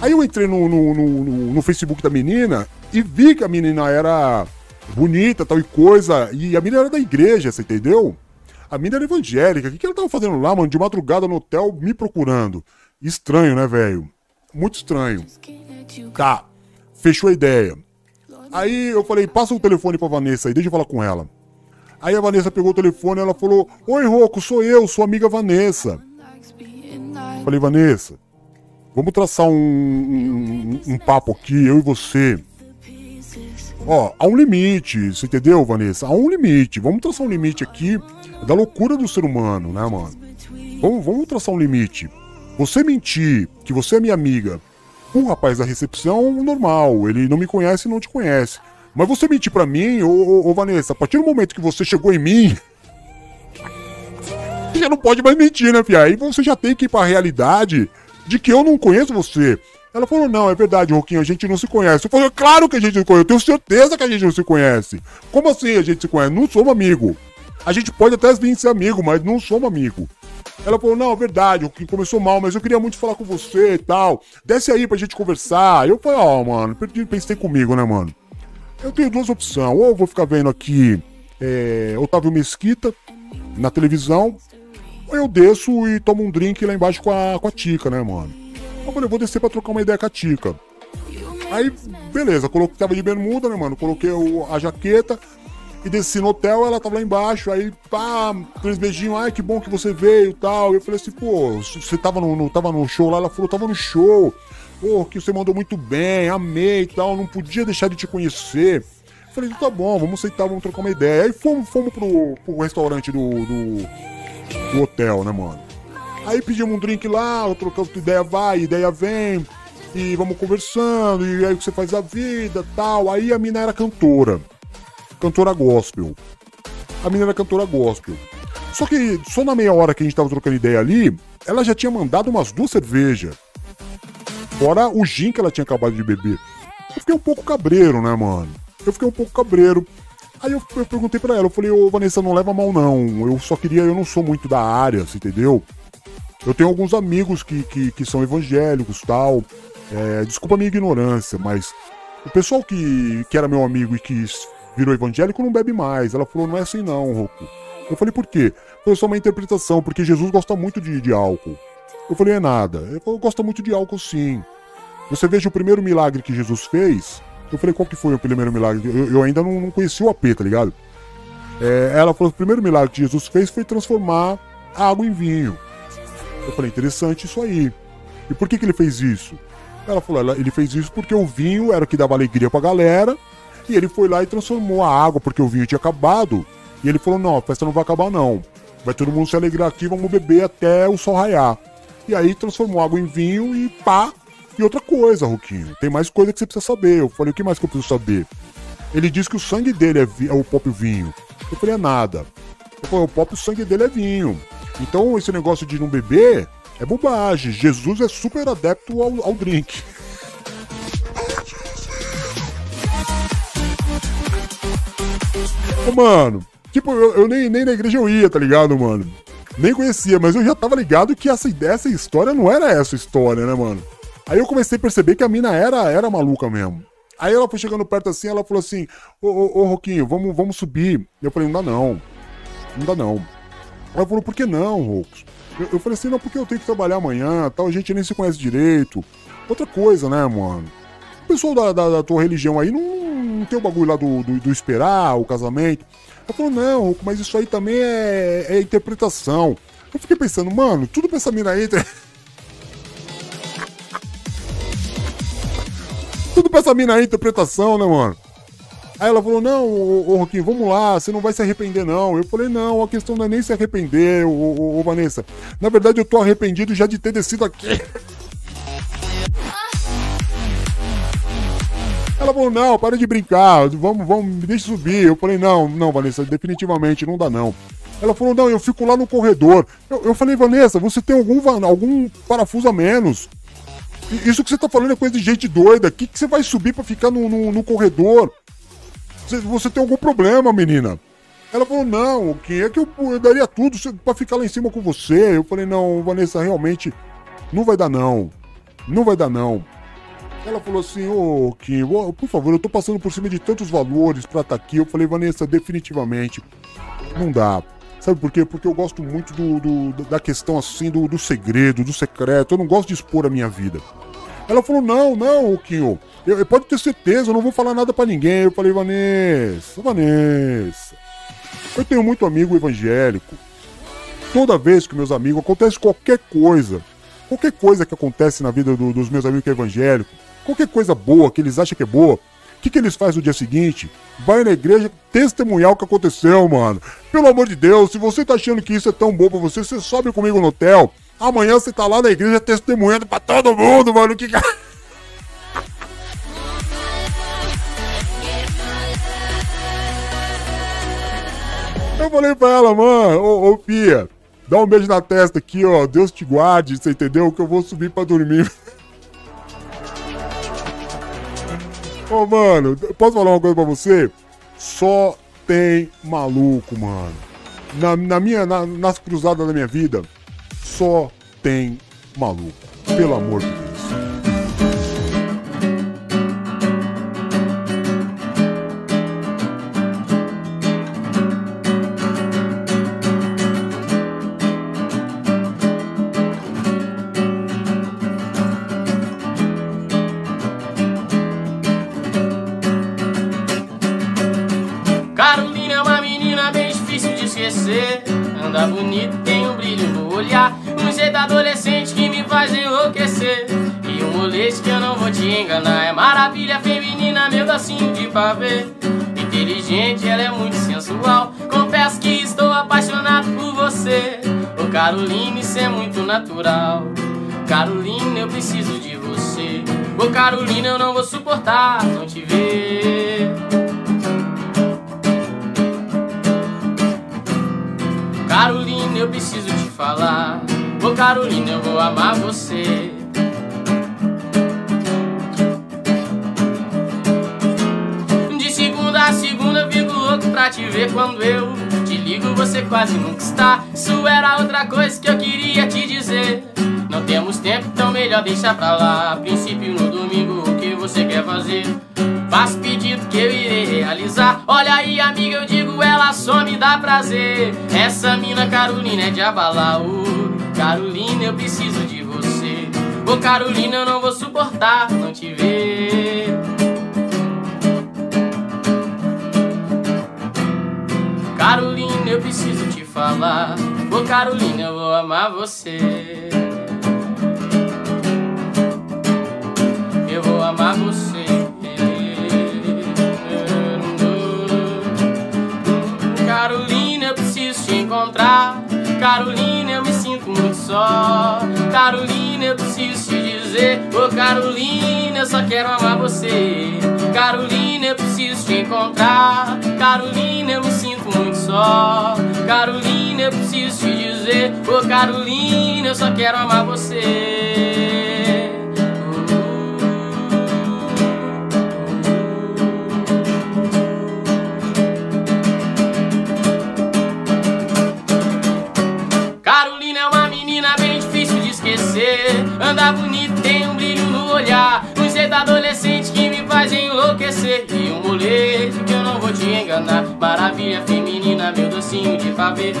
Aí eu entrei no, no, no, no, Facebook da menina e vi que a menina era bonita, tal e coisa. E a menina era da igreja, você entendeu? A menina era evangélica. O que, que ela tava fazendo lá, mano? De madrugada no hotel, me procurando. Estranho, né, velho? Muito estranho. Tá. Fechou a ideia. Aí eu falei, passa o telefone pra Vanessa aí, deixa eu falar com ela. Aí a Vanessa pegou o telefone e ela falou: Oi, Roco, sou eu, sua amiga Vanessa. Falei, Vanessa, vamos traçar um, um, um papo aqui, eu e você. Ó, há um limite, você entendeu, Vanessa? Há um limite. Vamos traçar um limite aqui da loucura do ser humano, né, mano? Vamos, vamos traçar um limite. Você mentir que você é minha amiga, o rapaz da recepção, normal, ele não me conhece e não te conhece. Mas você mentir pra mim, ô, ô, ô, Vanessa, a partir do momento que você chegou em mim. Você já não pode mais mentir, né, fia? Aí você já tem que ir pra realidade de que eu não conheço você. Ela falou, não, é verdade, Roquinho, a gente não se conhece. Eu falei, claro que a gente não conhece, eu tenho certeza que a gente não se conhece. Como assim a gente se conhece? Não somos amigo. A gente pode até vir ser amigo, mas não somos amigo. Ela falou, não, é verdade, o que começou mal, mas eu queria muito falar com você e tal. Desce aí pra gente conversar. Eu falei, ó, oh, mano, pensei comigo, né, mano? Eu tenho duas opções. Ou eu vou ficar vendo aqui é, Otávio Mesquita na televisão, ou eu desço e tomo um drink lá embaixo com a, com a Tica, né, mano? Eu falei, eu vou descer pra trocar uma ideia com a Tica. Aí, beleza, coloquei, tava de bermuda, né, mano? Coloquei o, a jaqueta e desci no hotel, ela tava lá embaixo, aí, pá, três beijinhos, ai, que bom que você veio tal. Eu falei assim, pô, você tava no, no, tava no show lá? Ela falou, tava no show pô, que você mandou muito bem, amei e tal, não podia deixar de te conhecer. Falei, tá bom, vamos aceitar, vamos trocar uma ideia. Aí fomos, fomos pro, pro restaurante do, do, do, hotel, né, mano? Aí pedimos um drink lá, trocamos ideia vai, ideia vem, e vamos conversando, e aí o que você faz a vida tal. Aí a mina era cantora, cantora gospel. A mina era cantora gospel. Só que só na meia hora que a gente tava trocando ideia ali, ela já tinha mandado umas duas cervejas. Fora o gin que ela tinha acabado de beber. Eu fiquei um pouco cabreiro, né, mano? Eu fiquei um pouco cabreiro. Aí eu, eu perguntei para ela, eu falei, ô Vanessa, não leva mal não. Eu só queria, eu não sou muito da área, entendeu? Eu tenho alguns amigos que, que, que são evangélicos tal. É, desculpa a minha ignorância, mas o pessoal que, que era meu amigo e que virou evangélico não bebe mais. Ela falou, não é assim não, Roku. Eu falei, por quê? Foi só uma interpretação, porque Jesus gosta muito de, de álcool. Eu falei, é nada. Falou, gosta muito de álcool sim. Você veja o primeiro milagre que Jesus fez. Eu falei, qual que foi o primeiro milagre? Eu, eu ainda não, não o AP, tá ligado? É, ela falou, o primeiro milagre que Jesus fez foi transformar água em vinho. Eu falei, interessante isso aí. E por que, que ele fez isso? Ela falou, ele fez isso porque o vinho era o que dava alegria pra galera. E ele foi lá e transformou a água, porque o vinho tinha acabado. E ele falou, não, a festa não vai acabar não. Vai todo mundo se alegrar aqui, vamos beber até o sol raiar. E aí transformou água em vinho e pá. E outra coisa, Ruquinho, tem mais coisa que você precisa saber. Eu falei, o que mais que eu preciso saber? Ele disse que o sangue dele é, é o próprio vinho. Eu falei, é nada. Eu falei, o próprio sangue dele é vinho. Então esse negócio de não beber é bobagem. Jesus é super adepto ao, ao drink. Mano, tipo, eu, eu nem, nem na igreja eu ia, tá ligado, mano? Nem conhecia, mas eu já tava ligado que essa, essa história não era essa história, né, mano? Aí eu comecei a perceber que a mina era, era maluca mesmo. Aí ela foi chegando perto assim, ela falou assim, ô, ô, ô Roquinho, vamos, vamos subir. Eu falei, não dá não. Não dá não. Ela falou, por que não, Rocos? Eu, eu falei assim, não, porque eu tenho que trabalhar amanhã, tal, a gente nem se conhece direito. Outra coisa, né, mano? O pessoal da, da, da tua religião aí não, não tem o bagulho lá do, do, do esperar, o casamento. Ela falou, não, mas isso aí também é, é interpretação. Eu fiquei pensando, mano, tudo pra essa mina aí. tudo pra essa mina aí é interpretação, né, mano? Aí ela falou, não, ô, ô, Roquinho, vamos lá, você não vai se arrepender, não. Eu falei, não, a questão não é nem se arrepender, ô, ô, ô, Vanessa. Na verdade, eu tô arrependido já de ter descido aqui. Ela falou, não, para de brincar, vamos, vamos, me deixa subir. Eu falei, não, não, Vanessa, definitivamente não dá não. Ela falou, não, eu fico lá no corredor. Eu, eu falei, Vanessa, você tem algum, algum parafuso a menos? Isso que você tá falando é coisa de gente doida. Que que você vai subir pra ficar no, no, no corredor? Você, você tem algum problema, menina? Ela falou, não, quem é que eu, eu daria tudo pra ficar lá em cima com você? Eu falei, não, Vanessa, realmente, não vai dar não. Não vai dar não. Ela falou assim, ô Kim, ô, por favor, eu tô passando por cima de tantos valores pra estar aqui. Eu falei, Vanessa, definitivamente, não dá. Sabe por quê? Porque eu gosto muito do, do- da questão assim, do, do segredo, do secreto. Eu não gosto de expor a minha vida. Ela falou, não, não, Kim, eu, eu- pode ter certeza, eu não vou falar nada pra ninguém. Eu falei, Vanessa, Vanessa, eu tenho muito amigo evangélico. Toda vez que meus amigos acontece qualquer coisa, qualquer coisa que acontece na vida do- dos meus amigos que é evangélico, qualquer coisa boa que eles acham que é boa, o que, que eles fazem no dia seguinte? Vai na igreja testemunhar o que aconteceu, mano. Pelo amor de Deus, se você tá achando que isso é tão bom pra você, você sobe comigo no hotel. Amanhã você tá lá na igreja testemunhando pra todo mundo, mano. Que... Eu falei pra ela, mano, ô, ô Fia, dá um beijo na testa aqui, ó. Deus te guarde, você entendeu? Que eu vou subir pra dormir. Ô, mano, posso falar uma coisa pra você? Só tem maluco, mano. Na, na minha, na- nas cruzadas da minha vida, só tem maluco. Pelo amor de Deus. E um moleste que eu não vou te enganar. É maravilha feminina, meu docinho de pavê. Inteligente, ela é muito sensual. Confesso que estou apaixonado por você. Ô Carolina, isso é muito natural. Carolina, eu preciso de você. Ô Carolina, eu não vou suportar não te ver. Carolina, eu preciso te falar. Ô Carolina, eu vou amar você. Pra te ver quando eu te ligo, você quase nunca está. Isso era outra coisa que eu queria te dizer. Não temos tempo, então melhor deixar pra lá. A princípio no domingo, o que você quer fazer? Faço pedido que eu irei realizar. Olha aí, amiga, eu digo, ela só me dá prazer. Essa mina Carolina é de abalar. Ô, Carolina, eu preciso de você. Ô, Carolina, eu não vou suportar não te ver. Carolina, eu preciso te falar. Ô Carolina, eu vou amar você. Eu vou amar você. Carolina, eu preciso te encontrar. Carolina, eu me sinto muito só. Carolina, eu preciso te dizer. Ô Carolina, eu só quero amar você. Carolina, eu preciso te encontrar. Carolina, eu me sinto muito só. Carolina, eu preciso te dizer. Ô Carolina, eu só quero amar você. Maravilha feminina, meu docinho de pavê.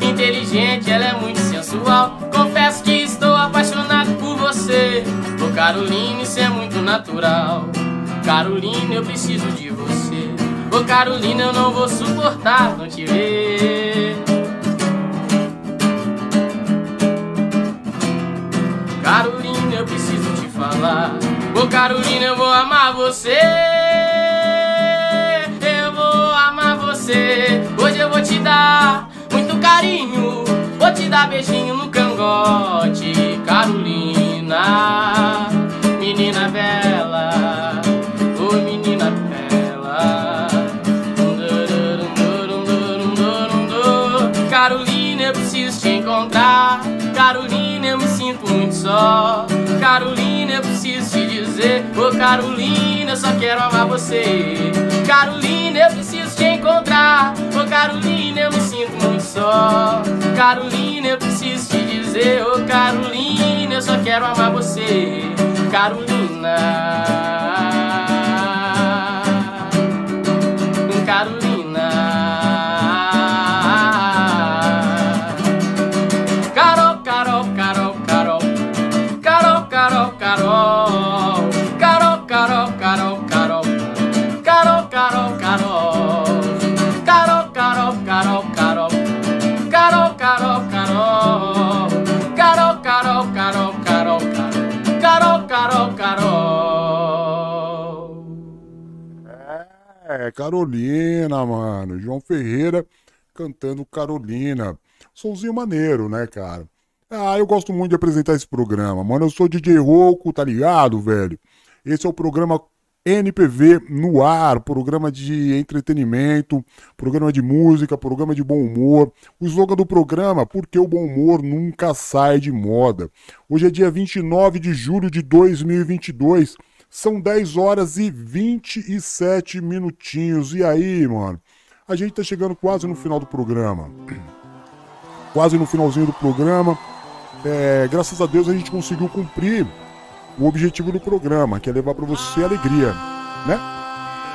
Inteligente, ela é muito sensual. Confesso que estou apaixonado por você. Ô Carolina, isso é muito natural. Carolina, eu preciso de você. Ô Carolina, eu não vou suportar não te ver. Carolina, eu preciso te falar. Ô Carolina, eu vou amar você. Você. Hoje eu vou te dar muito carinho. Vou te dar beijinho no cangote. Carolina, menina bela. Ô menina bela. Carolina, eu preciso te encontrar. Carolina, eu me sinto muito só. Carolina, eu preciso te dizer. Ô Carolina, eu só quero amar você. Carolina, eu preciso te encontrar. Ô Carolina, eu me sinto muito só. Carolina, eu preciso te dizer. Ô Carolina, eu só quero amar você. Carolina. Carolina. Carolina, mano. João Ferreira cantando Carolina. Somzinho maneiro, né, cara? Ah, eu gosto muito de apresentar esse programa, mano. Eu sou DJ Rouco, tá ligado, velho? Esse é o programa NPV no ar, programa de entretenimento, programa de música, programa de bom humor. O slogan do programa, porque o bom humor nunca sai de moda. Hoje é dia 29 de julho de 2022. São 10 horas e 27 minutinhos. E aí, mano? A gente tá chegando quase no final do programa. Quase no finalzinho do programa. É, graças a Deus a gente conseguiu cumprir o objetivo do programa, que é levar para você alegria, né?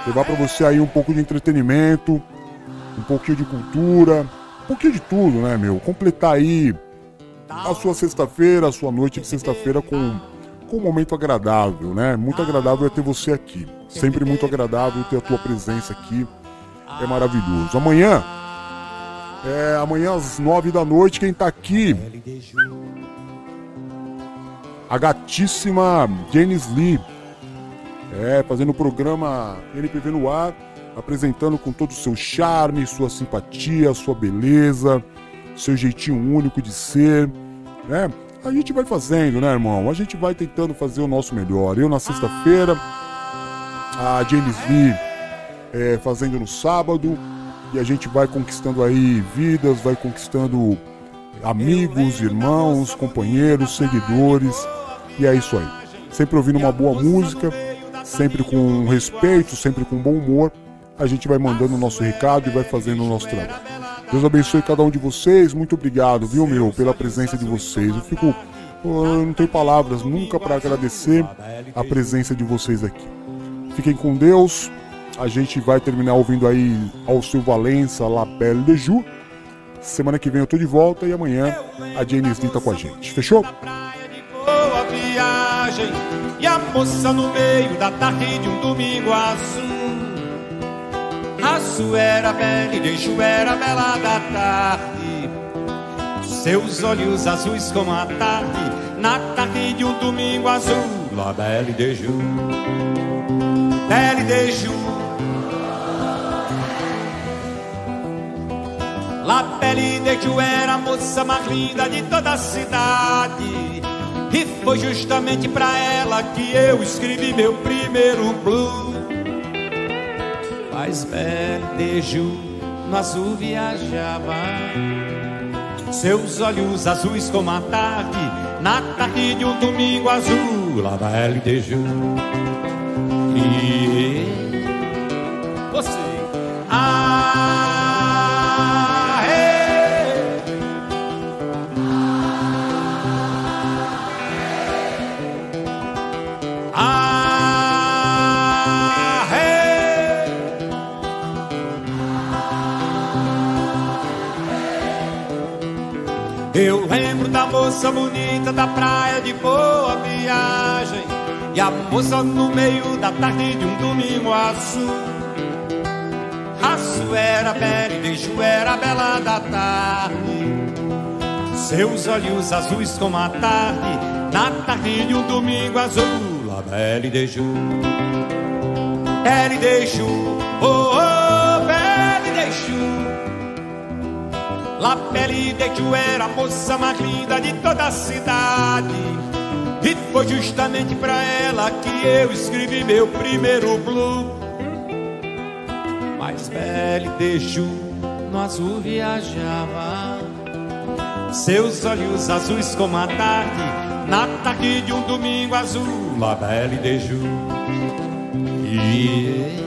Levar para você aí um pouco de entretenimento, um pouquinho de cultura, um pouquinho de tudo, né, meu? Completar aí a sua sexta-feira, a sua noite de sexta-feira com, com um momento agradável, né? Muito agradável é ter você aqui. Sempre muito agradável ter a tua presença aqui. É maravilhoso. Amanhã, é, amanhã às nove da noite, quem tá aqui a gatíssima Janice Lee. É, fazendo o programa NPV no ar, apresentando com todo o seu charme, sua simpatia, sua beleza, seu jeitinho único de ser, né? A gente vai fazendo, né, irmão? A gente vai tentando fazer o nosso melhor. Eu na sexta-feira, a Janice Lee é, fazendo no sábado, e a gente vai conquistando aí vidas, vai conquistando amigos, irmãos, companheiros, seguidores. E é isso aí. Sempre ouvindo uma boa música, sempre com respeito, sempre com bom humor. A gente vai mandando o nosso recado e vai fazendo o nosso trabalho. Deus abençoe cada um de vocês. Muito obrigado, viu, meu, pela presença de vocês. Eu fico. Eu não tenho palavras nunca para agradecer a presença de vocês aqui. Fiquem com Deus. A gente vai terminar ouvindo aí Alceu Valença, La Belle de Ju. Semana que vem eu tô de volta e amanhã a Janis Lee tá com a gente. Fechou? E a moça no meio da tarde de um domingo azul. A era bela e deixo era bela da tarde. Seus olhos azuis como a tarde, na tarde de um domingo azul, la belle de jour, belle de jour. La Belle de Jour era a moça mais linda de toda a cidade. E foi justamente pra ela que eu escrevi meu primeiro blues. Mas Jour no azul viajava. Seus olhos azuis como a tarde, na tarde de um domingo azul, Belle de Jour. E você, ah, Eu lembro da moça bonita da praia de boa viagem E a moça no meio da tarde de um domingo azul. Aço era bela e beijo era bela da tarde. Seus olhos azuis como a tarde Na tarde de um domingo azul. La belle de jour Belle de jour Oh, oh, La Belle de era a moça mais linda de toda a cidade. E foi justamente pra ela que eu escrevi meu primeiro blue. Mas Belle de Jour no azul viajava. Seus olhos azuis como a tarde Na tarde de um domingo azul. La Belle de Jour E...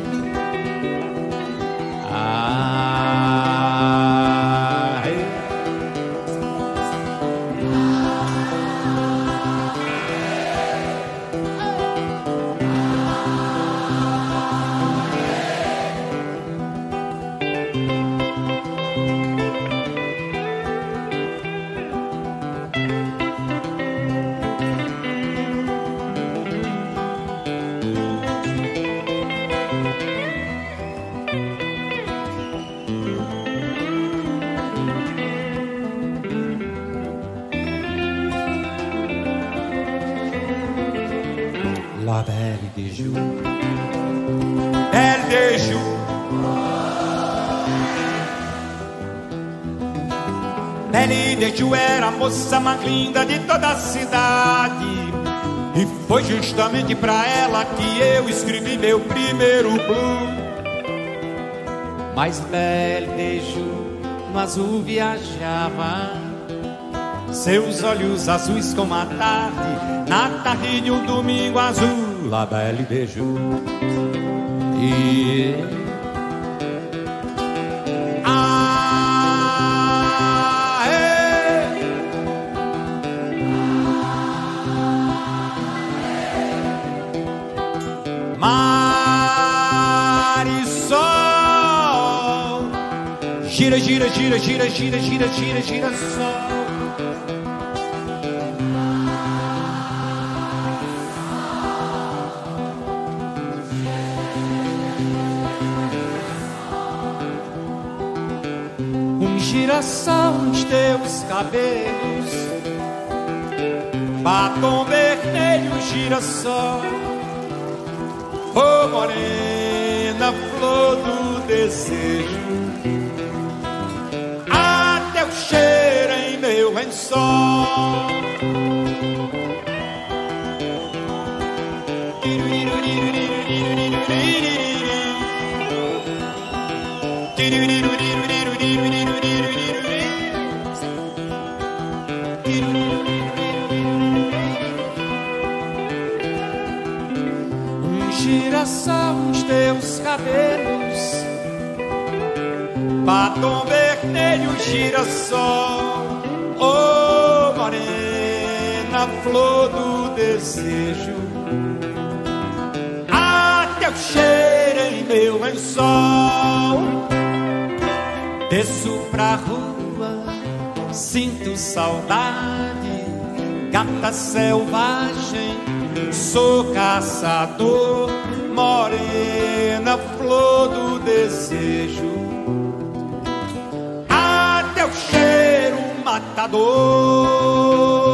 Belle de Jour Belle de Jour Belle de Jour era a moça mais linda de toda a cidade. E foi justamente pra ela que eu escrevi meu primeiro blue. Mas Belle de Jour no azul viajava. Seus olhos azuis como a tarde, na tarde de um domingo azul, la belle de jour. E ah, é. Marisol, gira, gira, gira, gira, gira, gira, gira, gira, sol. Girassol nos teus cabelos, batom vermelho, girassol, oh morena, flor do desejo, até o cheiro em meu lençol. Um girassol nos teus cabelos, batom vermelho, girassol, oh morena, flor do desejo, até o cheiro em meu lençol. Desço pra rua, sinto saudade, gata selvagem, sou caçador, morena, flor do desejo. Até o cheiro matador.